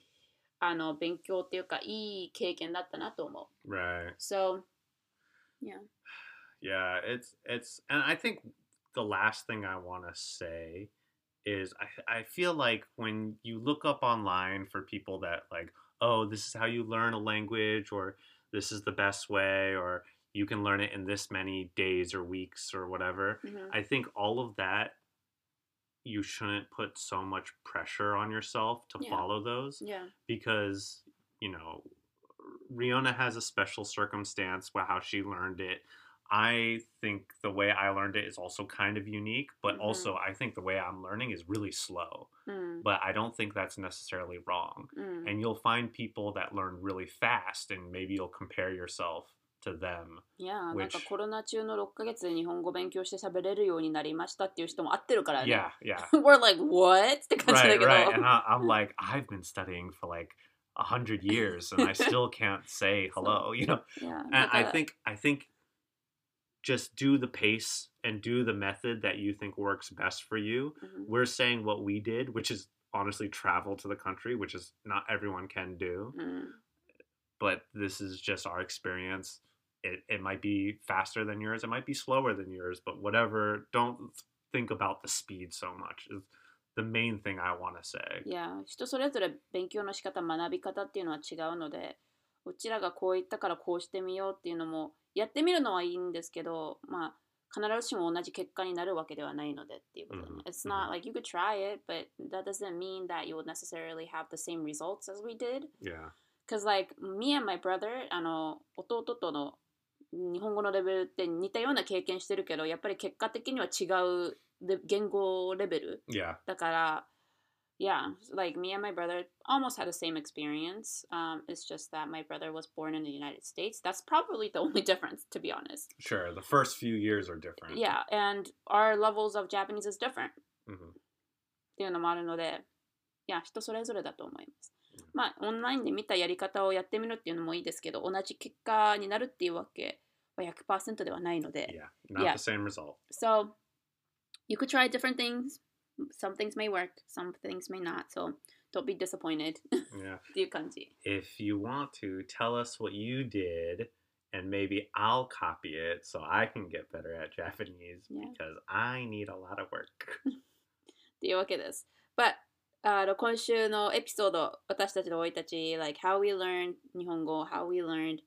あの勉強っていうか、いい経験だったなと思う。right So, yeah. Yeah, it's it's and I think the last thing I want to say is I I feel like when you look up online for people that like, oh, this is how you learn a language or this is the best way or you can learn it in this many days or weeks or whatever. うん I think all of that you shouldn't put so much pressure on yourself to Yeah. follow those Yeah. because you know Riona has a special circumstance with how she learned it. I think the way I learned it is also kind of unique, but Mhm. also I think the way I'm learning is really slow. うん。 But I don't think that's necessarily wrong. うん。 And you'll find people that learn really fast and maybe you'll compare yourself to them. いや、なんか which- コロナ中の6ヶ月で日本語勉強して喋れるようになりましたっていう人も合ってるからね。 Yeah, yeah. <laughs> We're like, what? って感じだ right, けど。 right. And I, I'm like, I've been studying for like a hundred years and I <laughs> still can't say hello, you know? いや And だか I ら think I think just do the pace and do the method that you think works best for you. うん We're saying what we did, which is honestly travel to the country, which is not everyone can do. うん。 But this is just our experience. It it might be faster than yours, it might be slower than yours, but whatever, don't think about the speed so much. Is the main thing I want to say. いや、人それぞれ勉強の仕方、学び方っていうのは違うので、 うちらがこう言ったからこうしてみようっていうのも、やってみるのはいいんですけど、まあ、必ずしも同じ結果になるわけではないのでっていうことでね。うん It's not like you could try it, but that doesn't mean that you would necessarily have the same results as we did. Yeah. Because like me and my brother あの弟との日本語のレベルって似たような経験してるけどやっぱり結果的には違うレ言語レベル Yeah. だから yeah like me and my brother almost had the same experience um, it's just that my brother was born in the United States that's probably the <laughs> only difference to be honest Sure. The first few years are different. yeah and our levels of Japanese is different hmm っていうのもあるので、いや、人それぞれだと思いますうん。まあ、オンラインで見たやり方をやってみるっていうのもいいですけど、同じ結果になるっていうわけは100%ではないので。 Yeah. Not Yeah. the same result. So, you could try different things. Some things may work, some things may not. So, don't be disappointed っ <laughs> Yeah. ていう感じ。 if you want to tell us what you did and maybe I'll copy it so I can get better at Japanese Yeah. because I need a lot of work. <laughs> っていうわけです。But あの今週のエピソード、私たちの生い立ち、like how we learned 日本語、how we learned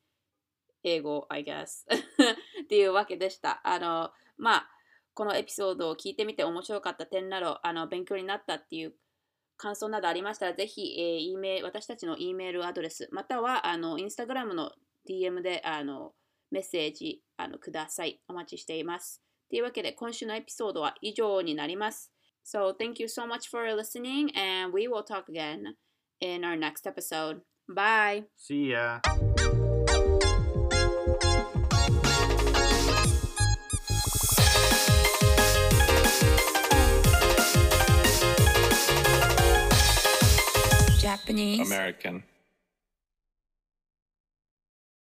英語、I guess <laughs> っていうわけでした。あの、まあ、 このエピソードを聞いてみて面白かった点など、あの勉強になったっていう感想などありましたら、ぜひ、えー、メ私たちの E メールアドレス、またはあのインスタグラムの DM であのメッセージあのください。お待ちしています。というわけで、今週のエピソードは以上になります。So thank you so much for listening, and we will talk again in our next episode. Bye. See ya. Japanese. American.